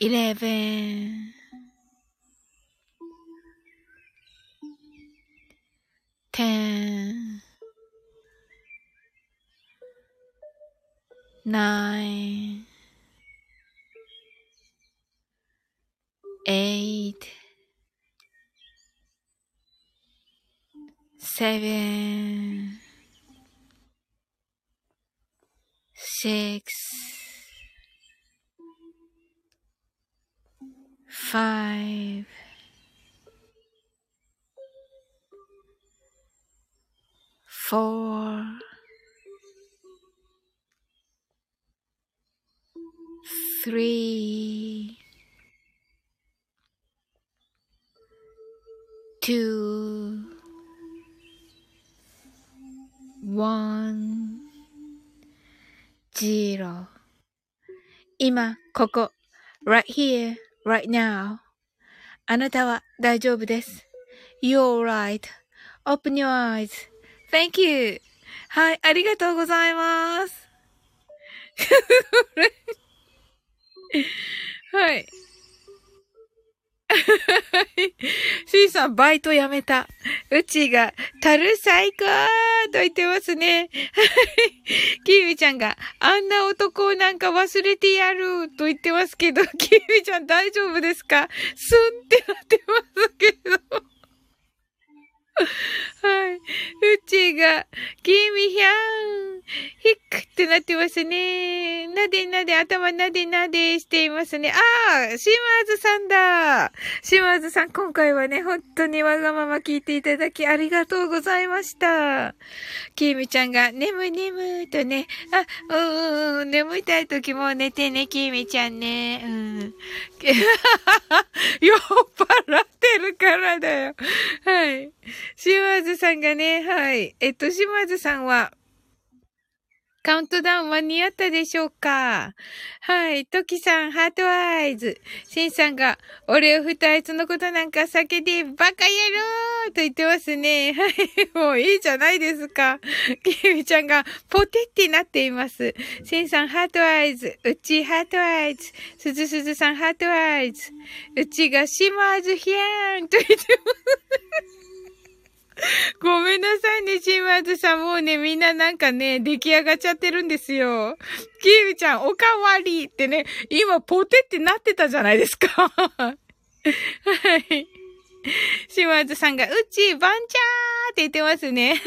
eleven, ten, nine, eight, seven, six, five, four, three, two, one, zero 今、ここ、right here, Right now. あなたは大丈夫です。You're right.Open your eyes.Thank you. はい、ありがとうございます。はい。<laughs> シーさん、バイトやめた。うちが、たる最高と言ってますね。<laughs> キーミちゃんが、あんな男なんか忘れてやると言ってますけど、キーミちゃん大丈夫ですか？スンってなってますけど。はい。うちが、キミヒャン、ヒックってなってますね。なでなで、頭なでなでしていますね。ああ、島津さんだ。島津さん、今回はね、本当にわがまま聞いていただきありがとうございました。キミちゃんが、眠い眠いとね、あ、うんうん、眠いたい時も寝てね、キミちゃんね。うん。<laughs> 酔っ払ってるからだよ。はい。<laughs> 島津さんがね、はい。えっと、島津さんは、カウントダウン間に合ったでしょうか？はい。トキさん、 heart eyes。シンさんが、俺を二つのことなんか酒でバカ野郎と言ってますね。はい。<laughs> もういいじゃないですか。<laughs> キミちゃんが、ポテってなっています。シンさん、 heart eyes。うっちー、heart eyes。すずすずさん、 heart eyes。うちが、シマーズヒャーンと言ってます。<laughs> ごめんなさいね、シーマーズさん。もうね、みんななんかね、出来上がっちゃってるんですよ。キービちゃん、おかわりってね、今ポテってなってたじゃないですか。はい。島津さんが、うち、バンチャーって言ってますね。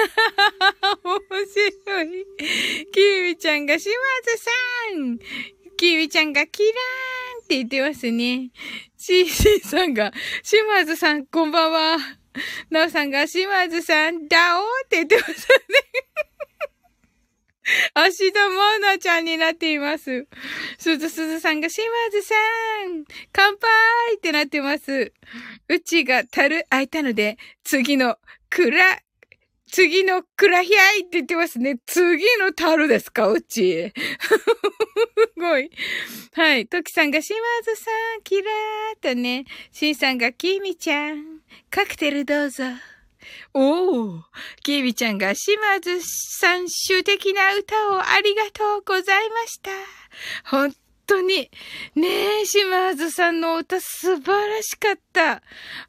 面白い。キービちゃんが、島津さんキービちゃんが、キラーンって言ってますね。シーシーさんが、島津さん、こんばんは。なおさんが、島津さん、ダオーって言ってますね。芦田愛菜ちゃんになっています。すずすずさんが、島津さん、乾杯ってなってます。うちが樽開いたので、次の、くら、次のくらひゃいって言ってますね。次の樽ですかうち。す <laughs> ごい。はい。トキさんが、島津さん、キラーとね。シンさんが、キミちゃん、カクテルどうぞ。おー、キービちゃんが島津さん主的な歌をありがとうございました。本当に、ねえ、島津さんの歌素晴らしかった。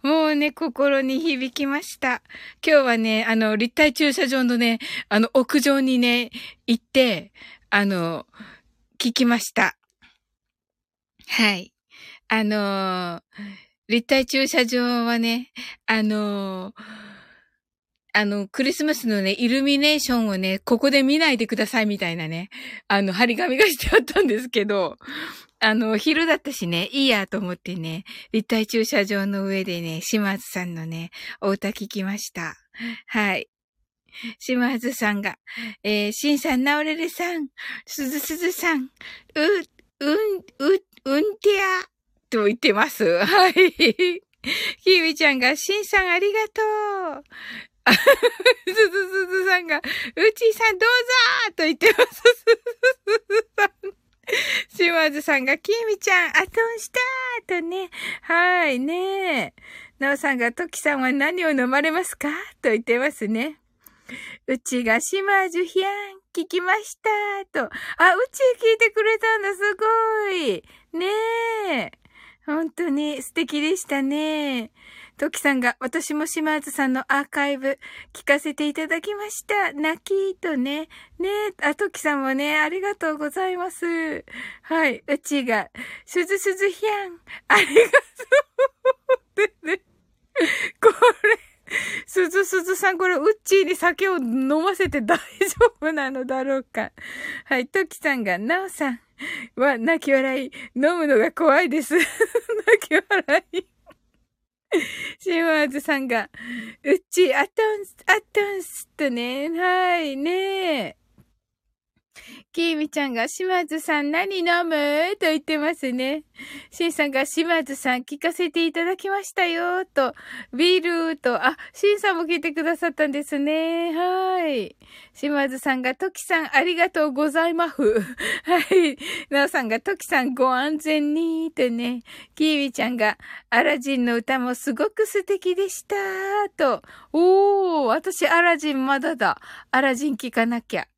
もうね、心に響きました。今日はね、あの、立体駐車場のね、あの、屋上にね、行って、あの、聞きました。はい。あの立体駐車場はね、あのあの、クリスマスのね、イルミネーションをね、ここで見ないでくださいみたいなね、あの、張り紙がしてあったんですけど、あの、昼だったしね、いいやと思ってね、立体駐車場の上でね、島津さんのね、お歌聞きました。はい。島津さんが、えー、しんさん、なおれれさん、すずすずさん、う、うん、う、うんてや、と言ってます。<laughs> はい。ひみちゃんが、しんさんありがとう。すずすずさんが、うちさんどうぞと言ってます。すずすずさん。島津さんが、きみちゃん、アトンしたとね。はいねなおさんが、トキさんは何を飲まれますかと言ってますね。うちが、島津ひゃん、聞きましたと。あ、うち聞いてくれたんだ、すごい。ねえ。本当に素敵でしたね。トキさんが、私も島津さんのアーカイブ聞かせていただきました。泣きとね。ねあ、トキさんもね、ありがとうございます。はい。うちが、すずすずひゃん。ありがとう。<laughs> でね。これ、すずすずさん、これ、うっちーに酒を飲ませて大丈夫なのだろうか？はい。トキさんが、なおさんは、泣き笑い。飲むのが怖いです。<laughs> 泣き笑い。シーワーズさんが、うち、アトンス、アトンスとね、はい、ねえきーみちゃんが、島津さん何飲む？と言ってますね。しんさんが、島津さん聞かせていただきましたよ、と。ビールと、あ、しんさんも聞いてくださったんですね。はい。島津さんが、トキさんありがとうございます。<laughs> はい。なおさんが、トキさんご安全に、とね。きーみちゃんが、アラジンの歌もすごく素敵でした、と。おー、私アラジンまだだ。アラジン聞かなきゃ。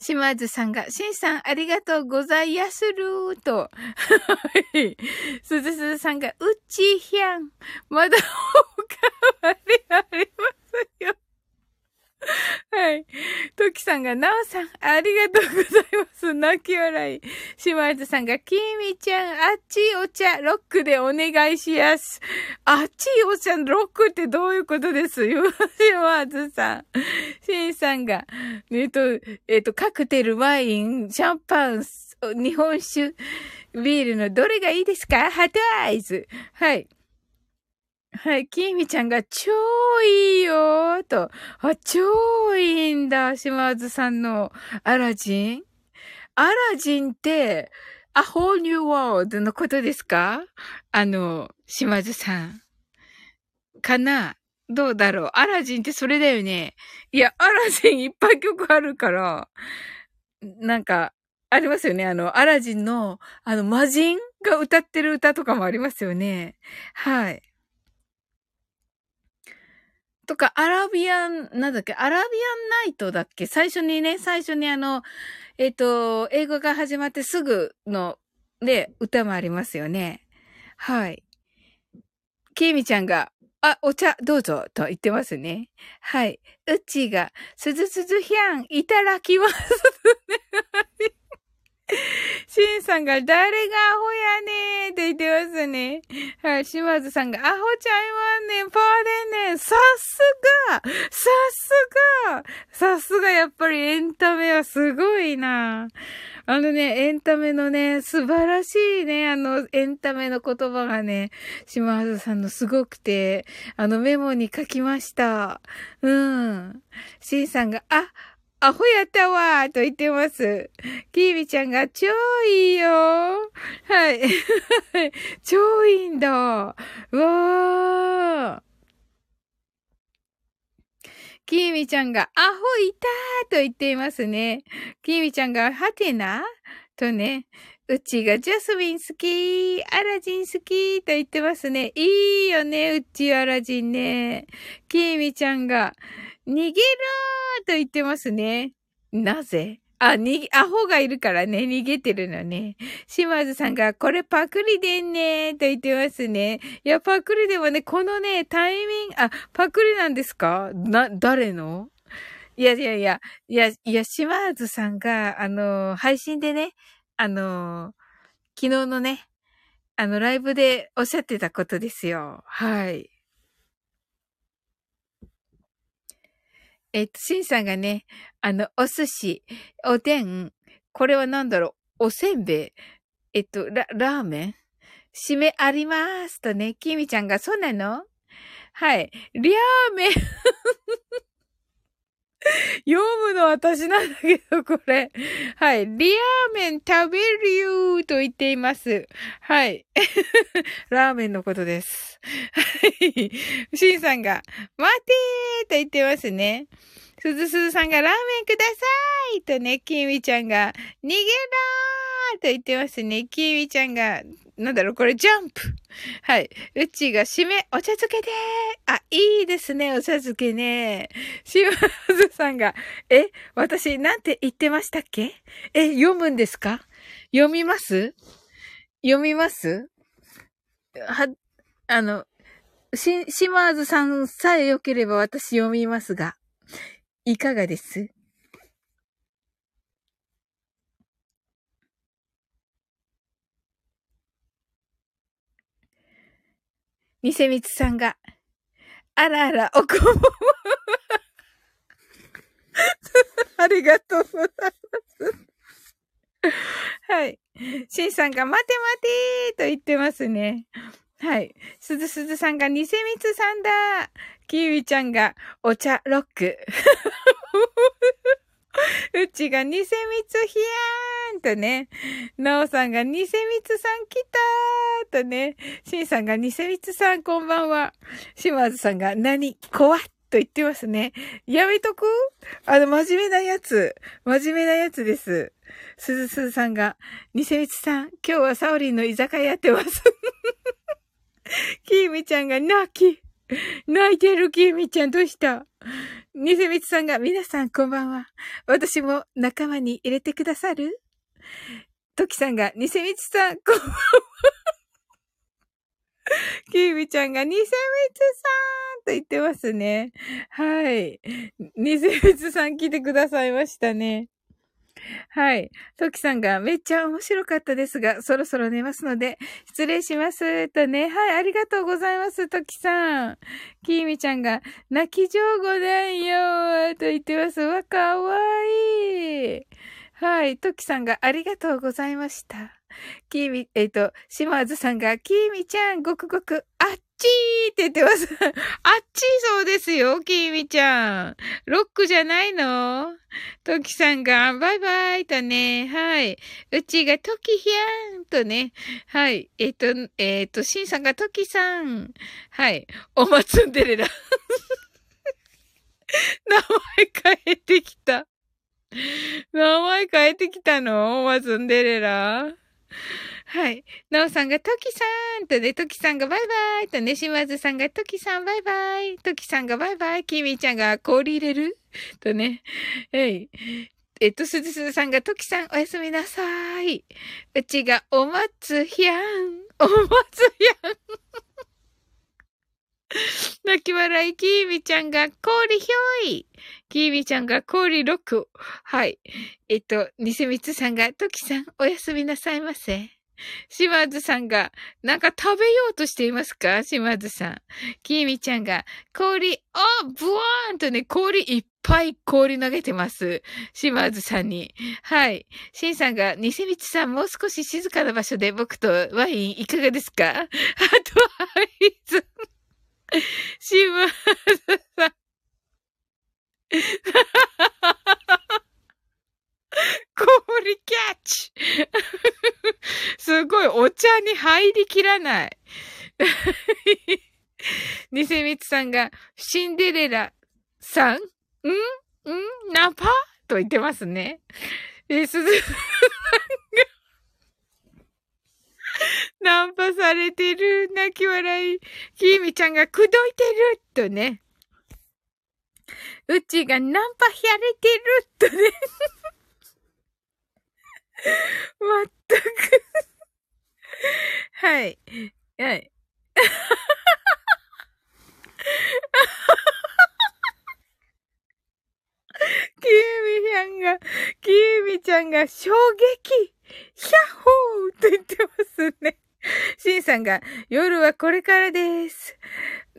島津さんが、しんさんありがとうございやすると。はい。すずすずさんが、うちひゃん。まだおかわりありますよ。<laughs> はい。トキさんが、なおさん、ありがとうございます。泣き笑い。島津さんが、きみちゃん、あっちお茶、ロックでお願いしやす。あっちお茶、ロックってどういうことです？よ。島津さん。シンさんが、えっと、えっと、カクテル、ワイン、シャンパン、日本酒、ビールのどれがいいですか？ハトアイズ。はい。はい、きみちゃんが超いいよーと。あ、超いいんだ、島津さんのアラジン。アラジンって、A whole new world のことですか？あの、島津さん。かな？どうだろう？アラジンってそれだよね。いや、アラジンいっぱい曲あるから、なんか、ありますよね。あの、アラジンの、あの、魔人が歌ってる歌とかもありますよね。はい。とか、アラビアン、なんだっけ、アラビアンナイトだっけ？最初にね、最初にあの、えっ、ー、と、英語が始まってすぐの、で、歌もありますよね。はい。ケイミちゃんが、あ、お茶どうぞと言ってますね。はい。うちが、すずすずひゃん、いただきます。<laughs> <laughs> シンさんが、誰がアホやねーって言ってますね。はい、島津さんが、アホちゃいわんねん、パーでねん、さすがさすがさすがやっぱりエンタメはすごいなあのね、エンタメのね、素晴らしいね、あの、エンタメの言葉がね、島津さんのすごくて、あのメモに書きました。うん。シンさんが、あ、アホやったわーと言ってます。キービちゃんが超いいよはい。<laughs> 超いいんだわーキーミちゃんが、アホいたーと言っていますね。キーミちゃんが、ハテナとね、うちがジャスミン好きアラジン好きと言ってますね。いいよね、うちアラジンね。キーミちゃんが、逃げろーと言ってますね。なぜ？あ、に、アホがいるからね、逃げてるのね。島津さんが、これパクリでんねーと言ってますね。いや、パクリでもね、このね、タイミング、あ、パクリなんですか？な、誰の？いやいやいや、いや、いや、島津さんが、あの、配信でね、あの、昨日のね、あの、ライブでおっしゃってたことですよ。はい。えっと、シンさんがね、あの、お寿司、おでん、これは何だろう、おせんべい、えっと、ラ、ラーメン？締めありますとね、きみちゃんが、そうなの？はい。リャーメン。<laughs> 読むの私なんだけど、これ。はい。リアーメン食べるよーと言っています。はい。<laughs> ラーメンのことです。はい。シンさんが、待てーと言ってますね。すずすずさんがラーメンくださいとね、キミちゃんが、逃げろーと言ってますね。キミちゃんが、なんだろう、これジャンプ。はい。うちが締め、お茶漬けでー。あ、いいですね、お茶漬けね。しまずさんが、え、私なんて言ってましたっけ？え、読むんですか？読みます？読みます？は、あの、し、島津さんさえ良ければ私読みますが、いかがです？ニセミツさんが、あらあら、おこも。<laughs> ありがとうございます。はい。シンさんが、待て待てと言ってますね。はい。すずすずさんが、ニセミツさんだキーウィちゃんが、お茶ロック。うちがニセミツヒヤーンとね、なおさんがニセミツさん来たーとね、シンさんがニセミツさんこんばんは。島津さんが何怖っと言ってますね。やめとく？あの、真面目なやつ。真面目なやつです。すずすずさんが、ニセミツさん、今日はサオリンの居酒屋やってます。<laughs> キーミちゃんが泣き。<laughs> 泣いてるキーミちゃんどうした？ニセミツさんが、皆さんこんばんは。私も仲間に入れてくださる？トキさんが、ニセミツさん、こんばんは。キーミちゃんが、ニセミツさんと言ってますね。はい。ニセミツさん来てくださいましたね。<laughs> はい。トキさんがめっちゃ面白かったですが、そろそろ寝ますので、失礼します。とね。はい、ありがとうございます、トキさん。キーミちゃんが、泣き上手だよと言ってます。わ、かわいい。はい。トキさんがありがとうございました。キーミ、えっ、ー、と、島津さんが、キーミちゃん、ごくごく、あっちーって言ってます。<laughs> あっちそうですよ、キーミちゃん。ロックじゃないの？トキさんが、バイバイとね、はい。うちがトキヒャーンとね、はい。えっ、ー、と、えっ、ー、と、シンさんがトキさん。はい。おまつんでれら。<laughs> 名前変えてきた。名前変えてきたの？おまつんでれら。はい。なおさんが、トキさんとね、トキさんがバイバイとね、島津さんが、トキさんバイバイトキさんがバイバイキミちゃんが氷入れるとね、えい。えっと、すずすずさんが、トキさんおやすみなさい。うちが、おまつひゃん。おまつひゃん。<laughs> 泣き笑い、きーみちゃんが氷ひょい。きーみちゃんが氷6。はい。えっと、ニセミツさんが、トキさん、おやすみなさいませ。<laughs> 島津さんが、なんか食べようとしていますか？島津さん。きみちゃんが、氷、あ、ブワーンとね、氷いっぱい氷投げてます。島津さんに。はい。シンさんが、ニセミツさん、もう少し静かな場所で僕とワインいかがですか？<laughs> あと、はい、ず、島津さん。<laughs> 氷キャッチ <laughs> すごい、お茶に入りきらない。<laughs> ニセミツさんが、シンデレラさん？ん？ん？ナパ？と言ってますね。え、すずさんが <laughs> ナンパされてる、泣き笑い。きみちゃんが口説いてる、とね。うちがナンパやれてる、とね。まったくはい。はい。キーミちゃんが、キーミちゃんが衝撃ヒャッホーと言ってますね。シンさんが、夜はこれからです。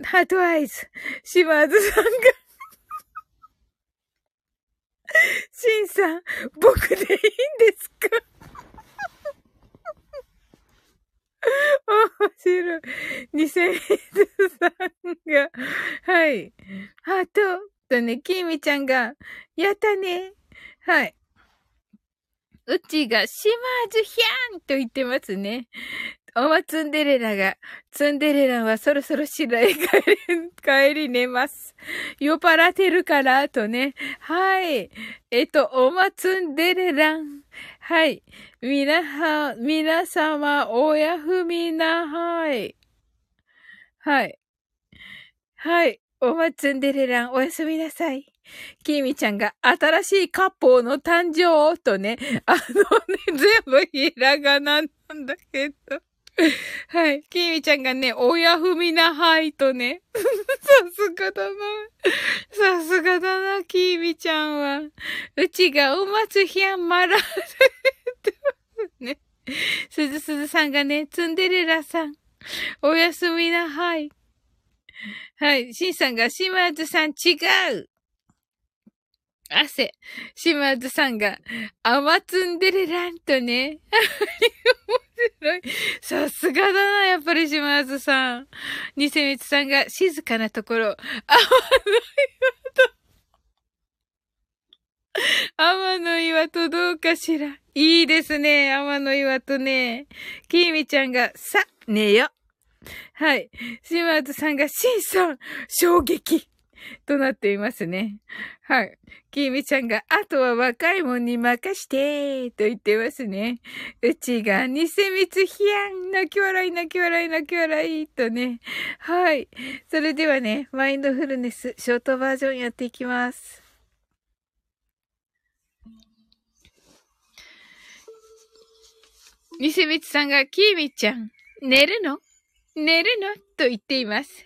ハートアイズ。島津さんがシンさん、僕でいいんですか？面白い。2000円さんが、はい。ハートとね、キーミちゃんが、やったね。はい。うちが、島津ヒャンと言ってますね。おまツンデレラが、ツンデレラはそろそろ白へ帰り、<laughs> 帰り寝ます。酔っ払ってるから、とね。はい。えっと、おまツンデレラン。はい。みなは、皆様、おやふみな、はい。はい。はい。おまツンデレラン、おやすみなさい。きみちゃんが新しいカッポーの誕生とね、あのね、<laughs> 全部ひらがななんだけど。はい。きみちゃんがね、親踏みなはいとね。<laughs> さすがだな。さすがだな、きみちゃんは。うちがお松ひゃんまら、ね。すずすずさんがね、ツンデレラさん。おやすみなはい。はい。しんさんが、島津さん違う。汗。島津さんが、あまつんでれらんとね。<laughs> 面白い。さすがだな、やっぱり島津さん。ニセミツさんが、静かなところ、あまの岩と、天の岩とどうかしら。いいですね、天の岩とね。きみちゃんが、さ、寝よ。はい。島津さんが、しんさん、衝撃。<laughs> となっていますね。はい。きみちゃんが、あとは若いもんに任して、と言ってますね。うちが、偽密ひやん、泣き笑い、泣き笑い、泣き笑い、とね。はい。それではね、マインドフルネス、ショートバージョンやっていきます。ニセミツさんが、キーミちゃん、寝るの？寝るの？と言っています。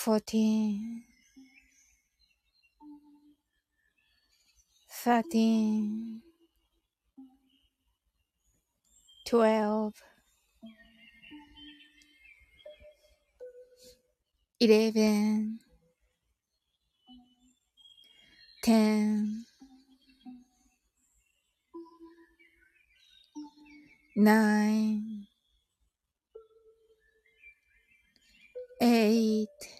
fourteen, thirteen, twelve, eleven, ten, nine, eight,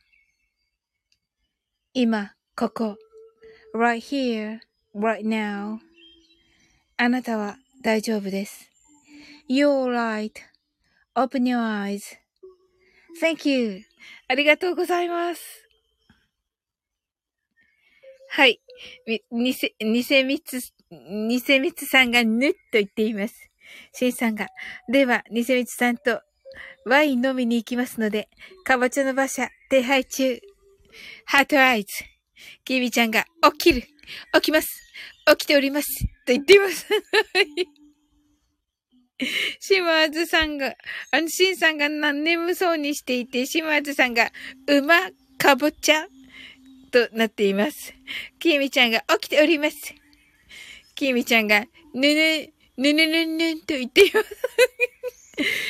今、ここ。right here, right now. あなたは大丈夫です。You're right.Open your eyes.Thank you. ありがとうございます。はい。み、にせ、にせみつ、にせみつさんがぬっと言っています。しんさんが、では、にせみつさんとワイン飲みに行きますので、かぼちゃの馬車手配中。ハートアイズ。キビちゃんが、起きる。起きます。起きております。と言っています。<laughs> 島津さんが、あの、シンさんが眠そうにしていて、島津さんが、馬、かぼちゃとなっています。キミちゃんが起きております。キミちゃんが、ぬぬ、ぬぬぬぬと言っています。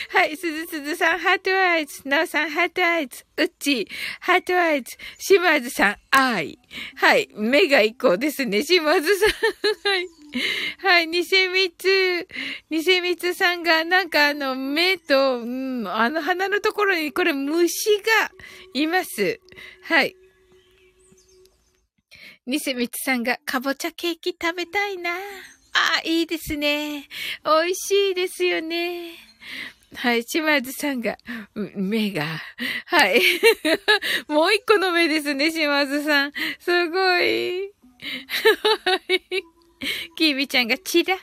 はい、すずすずさん、 heart eyes。なおさん、 heart eyes。うっちー、 heart eyes。島津さん、 eye。はい、目が一個ですね、島津さん。はい。はい、ニセミツ、ニセミツさんが、なんかあの、目と、うん、あの鼻のところに、これ虫がいます。はい。ニセミツさんが、かぼちゃケーキ食べたいな。あ、いいですね。美味しいですよね。はい、島津さんが、目が、はい。<laughs> もう一個の目ですね、島津さん。すごい。はい。キービちゃんがチラ。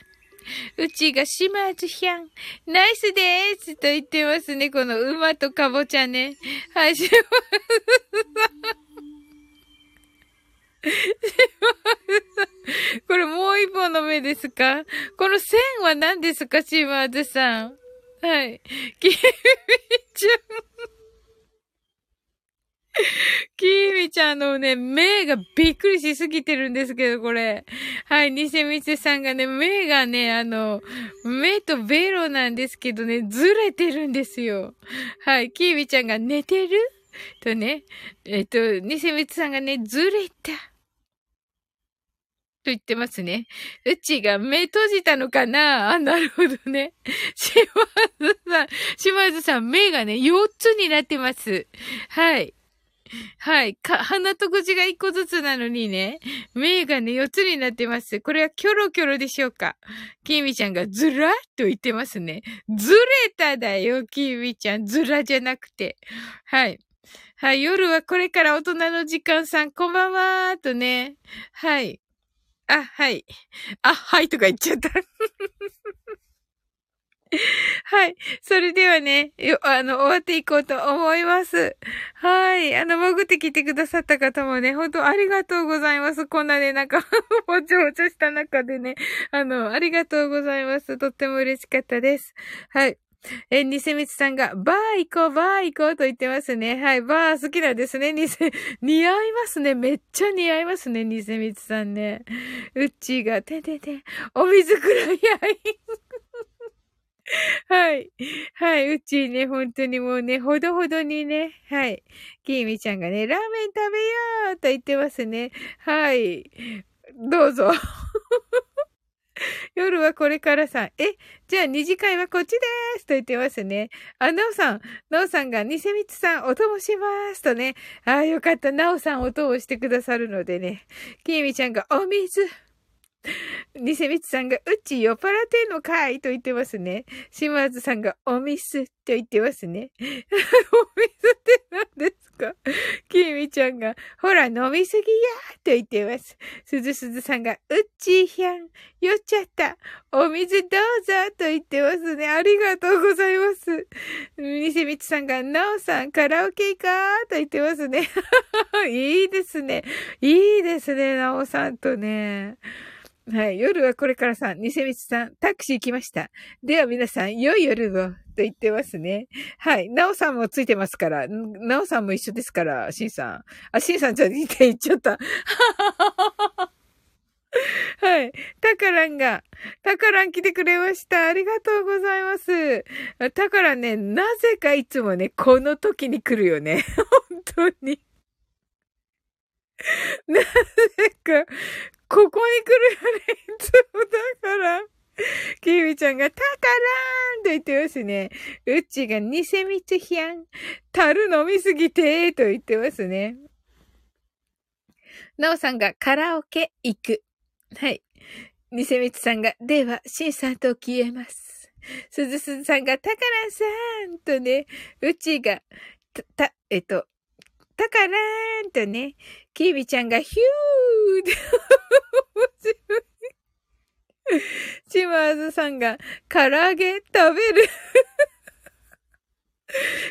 うちが島津ひゃん。ナイスでーすと言ってますね。この馬とかぼちゃね。はい、島津さん。これもう一本の目ですか？この線は何ですか島津さん？はい。キーミちゃん。キーミちゃんのね、目がびっくりしすぎてるんですけど、これ。はい、ニセミセさんがね、目がね、あの、目とベロなんですけどね、ずれてるんですよ。はい、キーミちゃんが寝てる？とね、えっと、ニセミセさんがね、ずれた。と言ってますね。うちが目閉じたのかな？あ、なるほどね。島津さん、島津さん、目がね、4つになってます。はい。はい。か、鼻と口が1個ずつなのにね、目がね、4つになってます。これはキョロキョロでしょうか？キミちゃんがずらっと言ってますね。ずれただよ、キミちゃん。ずらじゃなくて。はい。はい。夜はこれから大人の時間さん、こんばんはーとね。はい。あ、はい。あ、はいとか言っちゃった。はい。それではね、よ、あの、終わっていこうと思います。はい。あの、潜ってきてくださった方もね、本当ありがとうございます。こんなね、なんか、もちょもちょした中でね、あの、ありがとうございます。とっても嬉しかったです。はい。え、ニセミツさんが、バー行こう、バー行こうと言ってますね。はい、バー好きなんですね。ニセ、<laughs> 似合いますね。めっちゃ似合いますね、ニセミツさんね。うっちーが、ててて、お水くらいやい。<laughs> はい。はい。うちね、本当にもうね、ほどほどにね、はい。きーみちゃんがね、ラーメン食べようと言ってますね。はい。どうぞ。<laughs> 夜はこれからさん。え、じゃあ二次会はこっちでーすと言ってますね。あ、なおさん、なおさんが、ニセミツさん、お供しますとね。ああ、よかった。なおさん、お供してくださるのでね。きえみちゃんが、お水。ニセミツさんが、うち酔っ払ってんのかいと言ってますね。島津さんが、おミスと言ってますね。おミスって何ですか？きみちゃんが、ほら、飲みすぎやと言ってます。すずすずさんが、うっちひゃん、酔っちゃった。お水どうぞと言ってますね。ありがとうございます。ニセミツさんが、なおさん、カラオケかと言ってますね。<laughs> いいですね。いいですね、なおさんとね。はい。夜はこれからさん、ニセミツさん、タクシー来ました。では皆さん、良い夜を、と言ってますね。はい。ナオさんもついてますから、ナオさんも一緒ですから、シンさん。あ、シンさんじゃ似て言っちゃった。<laughs> はい。タカランが、タカラン来てくれました。ありがとうございます。タカランね、なぜかいつもね、この時に来るよね。<laughs> 本当に。<laughs> なぜか、ここに来るよね、いつもだから。キーミちゃんが、タカラーンと言ってますね。うっちが、ニセミツヒャン。樽飲みすぎてーと言ってますね。なおさんが、カラオケ行く。はい。ニセミツさんが、では、シンさんと消えます。すずすずさんが、タカランさんとね、うちが、た、えっと、タカラーンとね、キービちゃんがヒューで、面白い。チマーズさんが唐揚げ食べる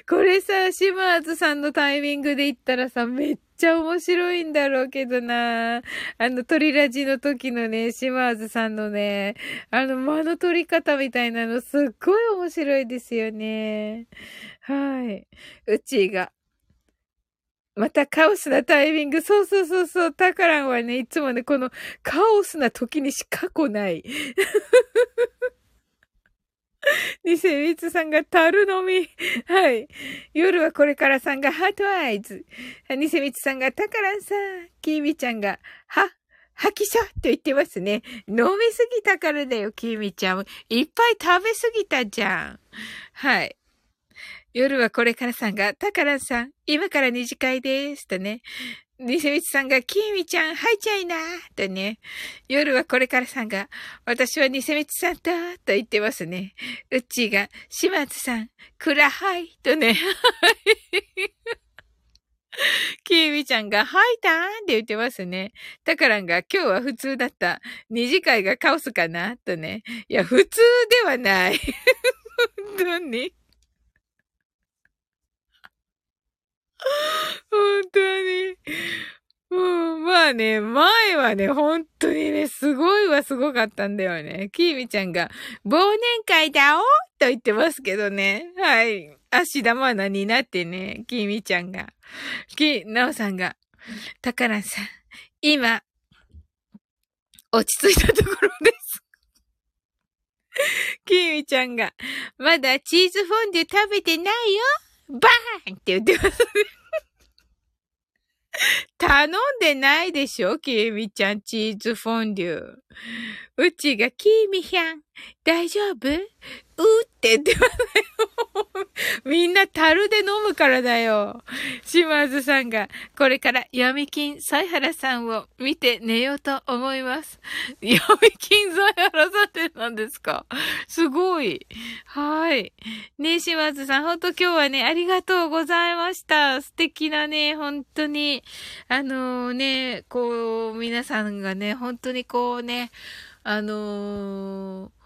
これさ、シマーズさんのタイミングで言ったらさ、めっちゃ面白いんだろうけどな。あの、鳥ラジの時のね、シマーズさんのね、あの、間の取り方みたいなのすっごい面白いですよね。はい。うちが、またカオスなタイミング。そうそうそうそう。タカランはね、いつもね、このカオスな時にしか来ない。<laughs> ニセミツさんが樽飲み。はい。夜はこれからさんがハートアイズ。ニセミツさんがタカランさん。キーミちゃんが、は、吐きそうと言ってますね。飲みすぎたからだよ、キーミちゃん。いっぱい食べすぎたじゃん。はい。夜はこれからさんが、タカランさん、今から二次会です。とね。ニセミツさんが、キーミちゃん、吐いちゃいなとね。夜はこれからさんが、私はニセミツさんだと言ってますね。うっちーが、島津さん、くらはいとね。<laughs> キーミちゃんが、吐いたーんって言ってますね。タカランが、今日は普通だった。二次会がカオスかなとね。いや、普通ではない。<laughs> 本当に。<laughs> 本当に。もう、まあね、前はね、本当にね、すごいはすごかったんだよね。きーみちゃんが、忘年会だおと言ってますけどね。はい。足玉なになってね、きーみちゃんが。き、なおさんが、たからさん、今、落ち着いたところです。きーみちゃんが、まだチーズフォンデュ食べてないよバーンって言ってますね。頼んでないでしょキミちゃんチーズフォンデュ。うちがキミひゃん、大丈夫？うって言ってますよ。みんな樽で飲むからだよ。島津さんが、これから闇金サ原さんを見て寝ようと思います。闇金サ原さんって何ですか？すごい。はい。ね島津さん、ほんと今日はね、ありがとうございました。素敵なね、本当に、あのー、ね、こう、皆さんがね、本当にこうね、あのー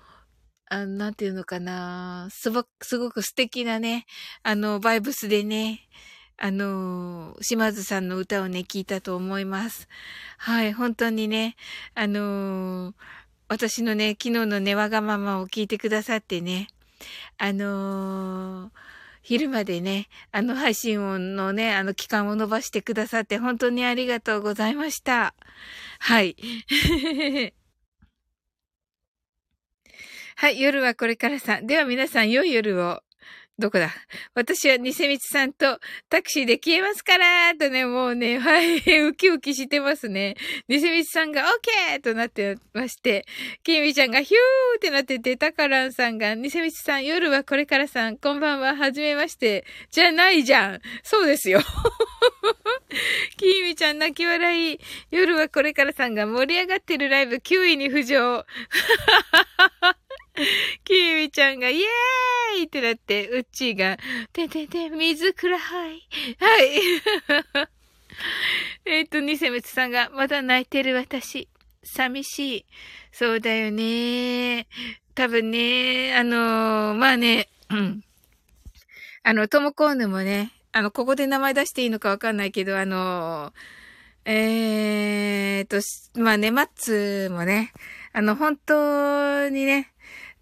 あの、なんていうのかな、すごく、すごく素敵なね、あの、バイブスでね、あの、島津さんの歌をね、聞いたと思います。はい、本当にね、あの、私のね、昨日のね、わがままを聞いてくださってね、あの昼までね、あの配信音のね、あの期間を伸ばしてくださって本当にありがとうございました。はい。はい、夜はこれからさん。では皆さん、良い夜を。どこだ？私はニセミツさんとタクシーで消えますからとね、もうね、<laughs> はい、ウキウキしてますね。ニセミツさんがオッケーとなってまして、キミちゃんがヒューってなってて、タカランさんが、ニセミツさん、夜はこれからさん、こんばんは、はじめまして。じゃないじゃん。そうですよ。<laughs> キーミちゃん泣き笑い。夜はこれからさんが盛り上がってるライブ9位に浮上。<laughs> <laughs> キーミちゃんがイエーイってなって、うっちーが、ててて、水くらはい。はい。<laughs> えっと、ニセムツさんが、まだ泣いてる私。寂しい。そうだよね。多分ね、あのー、まあね、うん。あの、トモコーヌもね、あの、ここで名前出していいのかわかんないけど、あのー、えーと、まあね、マッツもね、あの、本当にね、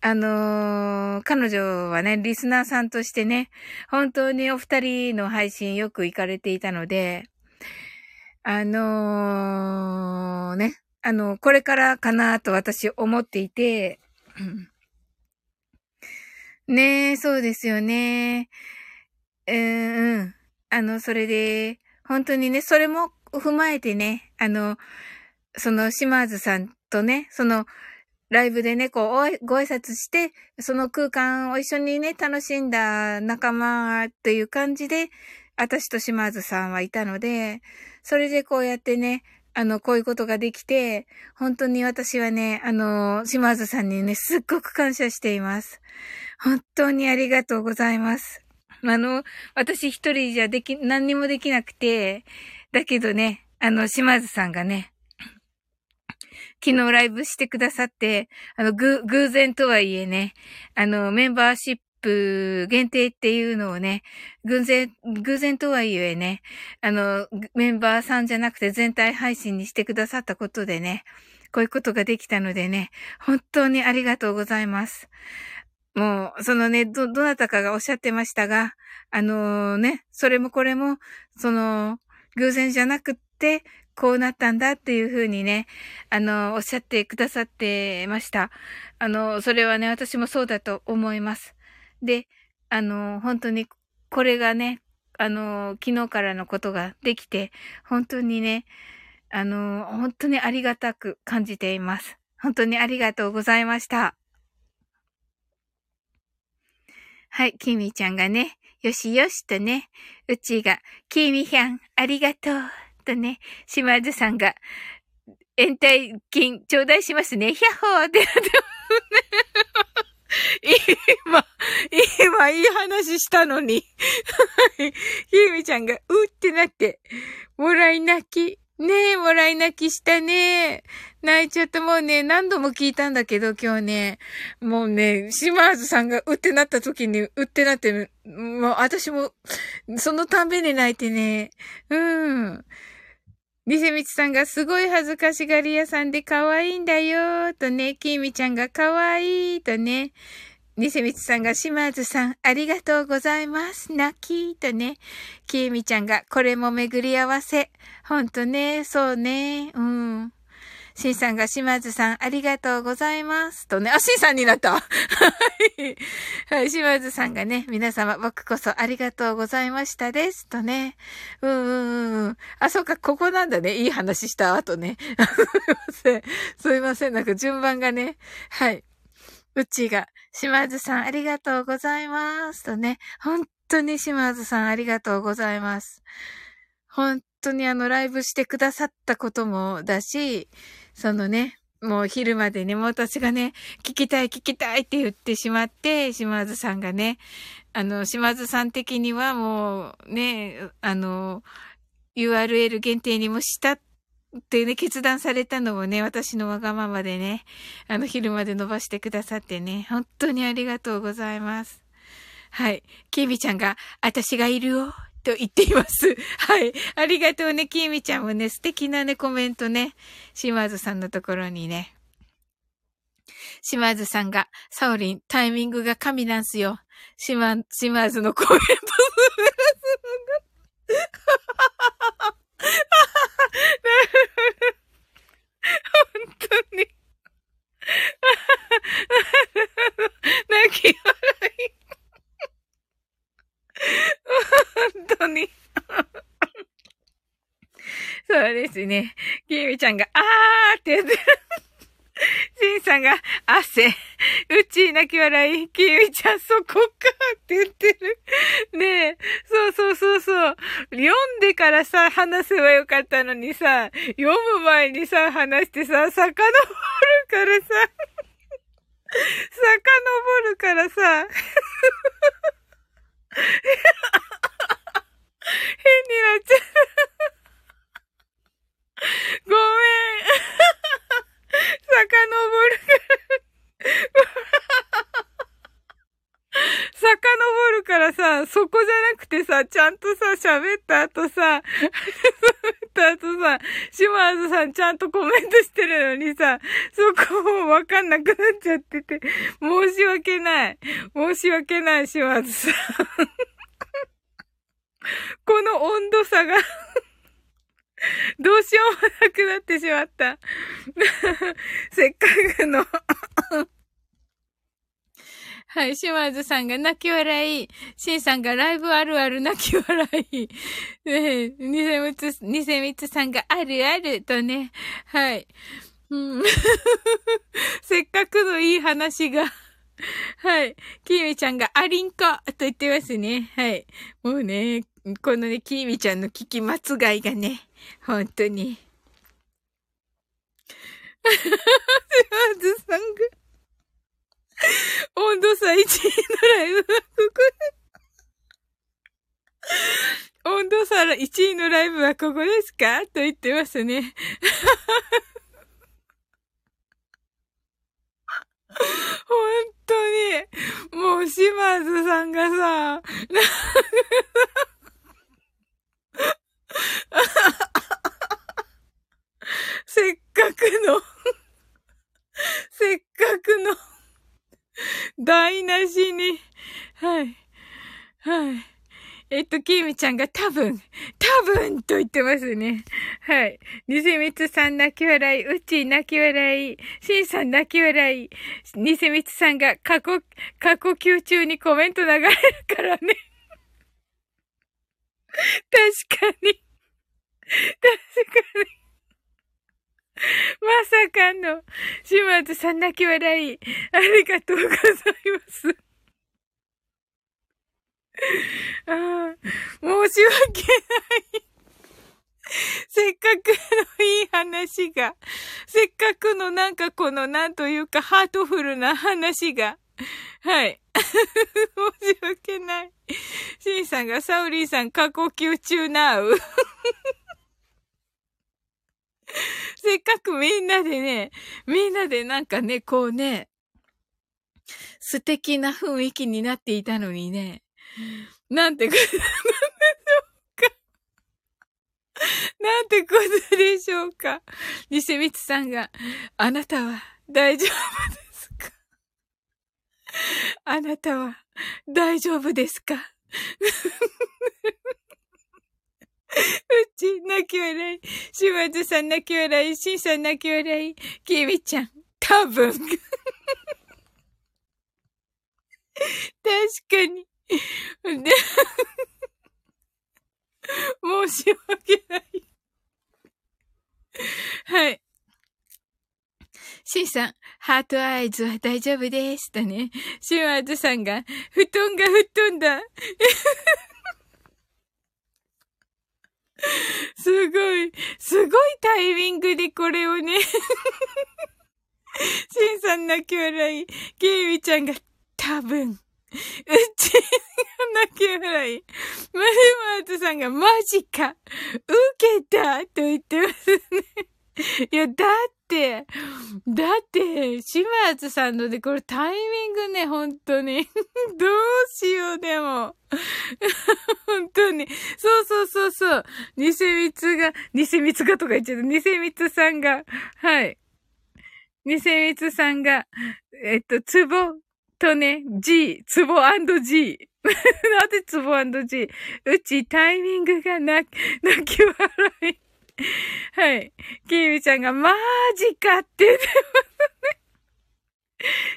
あのー、彼女はね、リスナーさんとしてね、本当にお二人の配信よく行かれていたので、あのー、ね、あの、これからかなと私思っていて、<clears throat> ねえ、そうですよね。うん、うん。あの、それで、本当にね、それも踏まえてね、あの、その、島津さんとね、その、ライブでね、こう、ご挨拶して、その空間を一緒にね、楽しんだ仲間っていう感じで、私と島津さんはいたので、それでこうやってね、あの、こういうことができて、本当に私はね、あの、島津さんにね、すっごく感謝しています。本当にありがとうございます。あの、私一人じゃでき、何にもできなくて、だけどね、あの、島津さんがね、昨日ライブしてくださって、あの、ぐ、偶然とはいえね、あの、メンバーシップ限定っていうのをね、偶然、偶然とはいえね、あの、メンバーさんじゃなくて全体配信にしてくださったことでね、こういうことができたのでね、本当にありがとうございます。もう、そのね、ど、どなたかがおっしゃってましたが、あのー、ね、それもこれも、その、偶然じゃなくって、こうなったんだっていうふうにね、あの、おっしゃってくださってました。あの、それはね、私もそうだと思います。で、あの、本当に、これがね、あの、昨日からのことができて、本当にね、あの、本当にありがたく感じています。本当にありがとうございました。はい、キミちゃんがね、よしよしとね、うちが、キミヒャン、ありがとう。とね、島津さんが、延滞金頂戴しますね。ヒャッホーって今、今いい話したのに。ひゆみちゃんが、うってなって、もらい泣き。ねえ、もらい泣きしたね。泣いちゃったもうね、何度も聞いたんだけど、今日ね、もうね、島津さんがうってなった時に、うってなってる。もう私も、そのたんびに泣いてね、うん。リセミチさんがすごい恥ずかしがり屋さんで可愛いんだよ、とね、キーミちゃんが可愛い、とね、ニセミツさんが島津さん、ありがとうございます。泣き、とね、キーミちゃんが、これも巡り合わせ。ほんとね、そうね、うん。シンさんが島津さん、ありがとうございます。とね、あ、シンさんになった <laughs> はい。はい、島津さんがね、皆様、僕こそありがとうございましたです。とね。うんうんうん。あ、そうか、ここなんだね。いい話した後ね。すいません。すいません。なんか順番がね。はい。うちが、島津さん、ありがとうございます。とね。本当に島津さん、ありがとうございます。本当にあの、ライブしてくださったこともだし、そのね、もう昼までね、もう私がね、聞きたい聞きたいって言ってしまって、島津さんがね、あの、島津さん的にはもうね、あの、URL 限定にもしたってね、決断されたのをね、私のわがままでね、あの、昼まで伸ばしてくださってね、本当にありがとうございます。はい。キービちゃんが、私がいるよと言っています。<laughs> はい。ありがとうね、きみちゃんもね、素敵なね、コメントね、島津さんのところにね。島津さんが、サオリン、タイミングが神なんすよ。島、島津のコメント <laughs> 本当に。<laughs> 泣き笑い。本当に。そうですね。きみちゃんが、あーって言ってる。しんさんが、汗。うち泣き笑い。きみちゃん、そこかって言ってる。ねえ。そうそうそうそう。読んでからさ、話せばよかったのにさ、読む前にさ、話してさ、遡るからさ、遡るからさ、変になっちゃう。ごめん。<laughs> 遡る <laughs> 遡るからさ、そこじゃなくてさ、ちゃんとさ、喋った後さ、<laughs> 喋った後さ、島津さんちゃんとコメントしてるのにさ、そこもうわかんなくなっちゃってて、申し訳ない。申し訳ない、島津さん。この温度差がどうしようもなくなってしまった。せっかくのはい、島津さんが泣き笑い。シンさんがライブあるある泣き笑い。ねえ、ニセミツ、ニセミツさんがあるあるとね。はい。うん、<laughs> せっかくのいい話が。はい。キーミちゃんがアリンコと言ってますね。はい。もうね、このね、キーミちゃんの聞き間違いがね、本当に。<laughs> 島津さんが、温度差1位のライブはここで。温度差1位のライブはここですか？と言ってますね。<laughs> 本当に、もう島津さんがさ、せっかくのせっかくの <laughs> 台無しに、はい、はい。えっと、きみちゃんが多分、多分と言ってますね。はい。ニセミツさん泣き笑い、うち泣き笑い、シンさん泣き笑い、ニセミツさんが過去、過去級中にコメント流れるからね。<laughs> 確かに。確かに。<laughs> まさかの、島津さん泣き笑い、ありがとうございます。<laughs> あ、申し訳ない。せっかくのいい話が、せっかくのなんかこのなんというかハートフルな話が、はい。<laughs> 申し訳ない。シンさんがサウリーさん過呼吸中なう。<laughs> せっかくみんなでね、みんなでなんかね、こうね、素敵な雰囲気になっていたのにね、なんてことなんでしょうか。なんてことでしょうか。ニセミツさんが、あなたは大丈夫ですか？あなたは大丈夫ですか？うち、泣き笑い。島津さん泣き笑い。しんさん泣き笑い。きみちゃん、多分。確かに。で、申し訳ない。はい。シンさん、ハートアイズは大丈夫です。とね。シマーズさんが、布団が吹っ飛んだ。<laughs> すごい、すごいタイミングでこれをね。<laughs> シンさん泣き笑い。ケイミちゃんが多分。うちが泣き笑い。マルマートさんがマジか。受けたと言ってますね。いや、だってって、だって、島津さんので、これタイミングね、本当に。<laughs> どうしよう、でも。<laughs> 本当に。そうそうそうそう。ニセミツが、ニセミツがとか言っちゃった。ニセミツさんが、はい。ニセミツさんが、えっと、ツボとね、G、ツボ &G。<laughs> なぜツボ &G? うちタイミングがな、泣き笑い。はい。キーミちゃんが、マジかって言ってますね。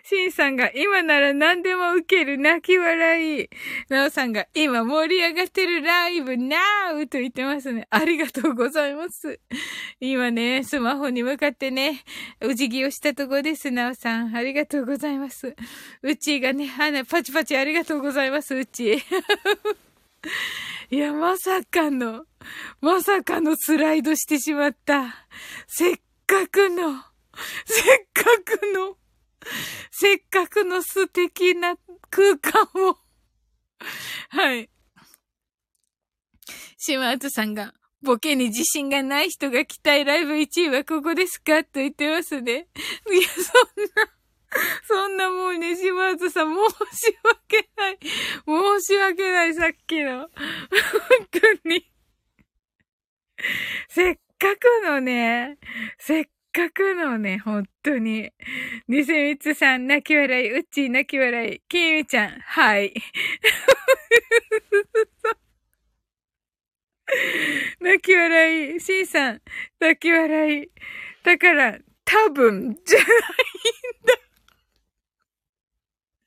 シンさんが今なら何でも受ける泣き笑い。ナオさんが今盛り上がってるライブナウと言ってますね。ありがとうございます。今ね、スマホに向かってね、お辞儀をしたとこです、ナオさん。ありがとうございます。うちがね、あの、パチパチありがとうございます、うち。いや、まさかの、まさかのスライドしてしまった。せっかくの、せっかくの、せっかくの素敵な空間を。はい。島津さんが、ボケに自信がない人が来たいライブ1位はここですか？と言ってますね。いや、そんな、<laughs> そんなもうね、島津さん、申し訳ない。申し訳ない、さっきの。本当に。せっかくのね、せっかくのね、本当に。ニセミツさん、泣き笑い、うっちー泣き笑い、キミちゃん、はい。<laughs> 泣き笑い、シンさん、泣き笑い。だから、多分、じゃないんだ。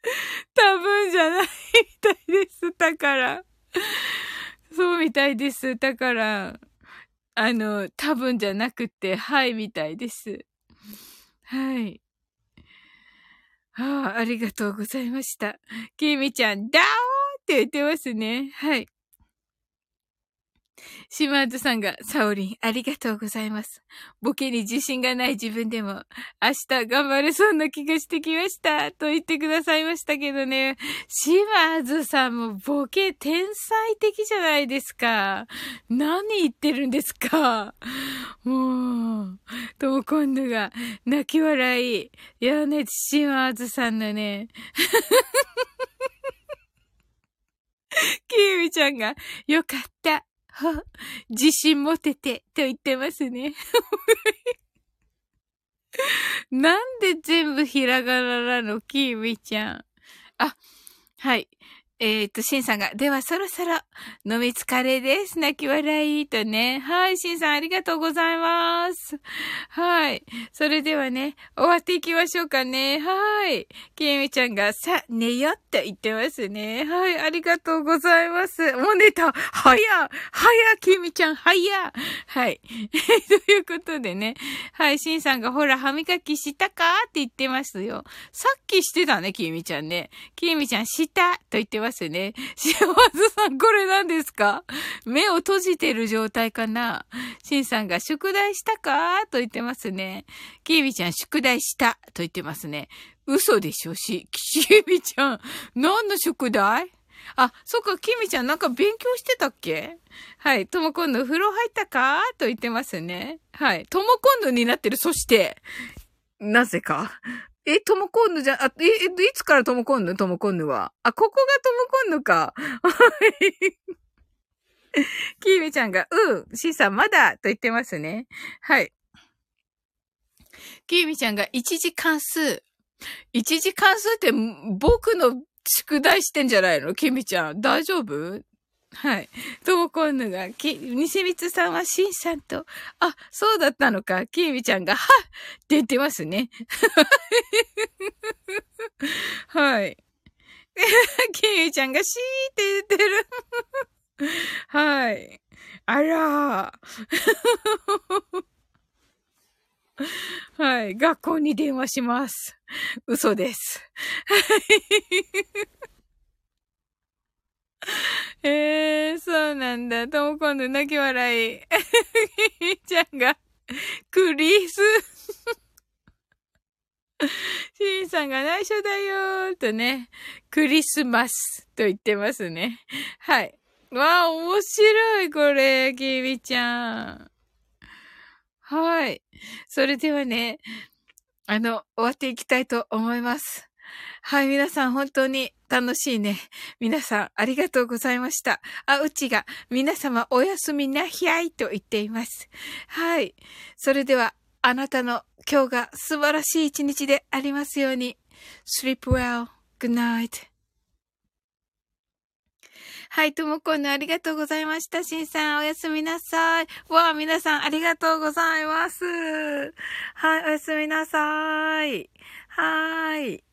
<laughs> 多分じゃないみたいです。だから。そうみたいです。だから、あの、多分じゃなくて、はいみたいです。はい。ああ、ありがとうございました。きみちゃん、ダオーって言ってますね。はい。島津さんが、サオリン、ありがとうございます。ボケに自信がない自分でも、明日頑張れそうな気がしてきました。と言ってくださいましたけどね。島津さんもボケ天才的じゃないですか。何言ってるんですか。もう、とも今度が、泣き笑い。いやね、島津さんのね。<laughs> キーミちゃんが、よかった。は、<laughs> 自信持てて、と言ってますね。<laughs> なんで全部ひらがななの、キーミちゃん。あ、はい。えっ、ー、と、シンさんが、ではそろそろ飲み疲れです。泣き笑いとね。はい、シンさんありがとうございます。はい。それではね、終わっていきましょうかね。はい。きえみちゃんが、さ、寝よって言ってますね。はい、ありがとうございます。もう寝た。はや、はや、きえみちゃん、はや。はい。<laughs> ということでね。はい、シンさんが、ほら、歯磨きしたか？って言ってますよ。さっきしてたね、きえみちゃんね。きえみちゃん、した？と言ってますますね。<laughs> 幸せさん、これ何ですか？目を閉じてる状態かな？しんさんが宿題したか？と言ってますね。きみちゃん、宿題した？と言ってますね。嘘でしょし、きみちゃん、何の宿題？あ、そっか、きみちゃんなんか勉強してたっけ？はい。とも今度風呂入ったか？と言ってますね。はい。とも今度になってる。そして、なぜか？え、トモコンヌじゃ、あ、え、え、いつからトモコンヌ？トモコンヌは。あ、ここがトモコンヌか。<laughs> キーミちゃんが、うん、シーさんまだと言ってますね。はい。キーミちゃんが一時関数。一時関数って僕の宿題してんじゃないの？キミちゃん。大丈夫？はい。ともこんぬが、き、西光さんはしんさんと、あ、そうだったのか。きみちゃんが、はっって言ってますね。<laughs> はい。<laughs> きみちゃんが、しーって言ってる。はい。あら <laughs> はい。学校に電話します。嘘です。はい。えー、そうなんだ。とも今度泣き笑い。ひーちゃんが、クリス。シンさんが内緒だよーとね、クリスマスと言ってますね。はい。わあ、面白い、これ、キビちゃん。はい。それではね、あの、終わっていきたいと思います。<laughs> はい、皆さん本当に楽しいね。皆さんありがとうございました。あ、うちが皆様おやすみなひゃいと言っています。はい。それでは、あなたの今日が素晴らしい一日でありますように。sleep well. good night. はい、ともこんのありがとうございました。しんさん、おやすみなさい。わあ、皆さんありがとうございます。はい、おやすみなさい。はーい。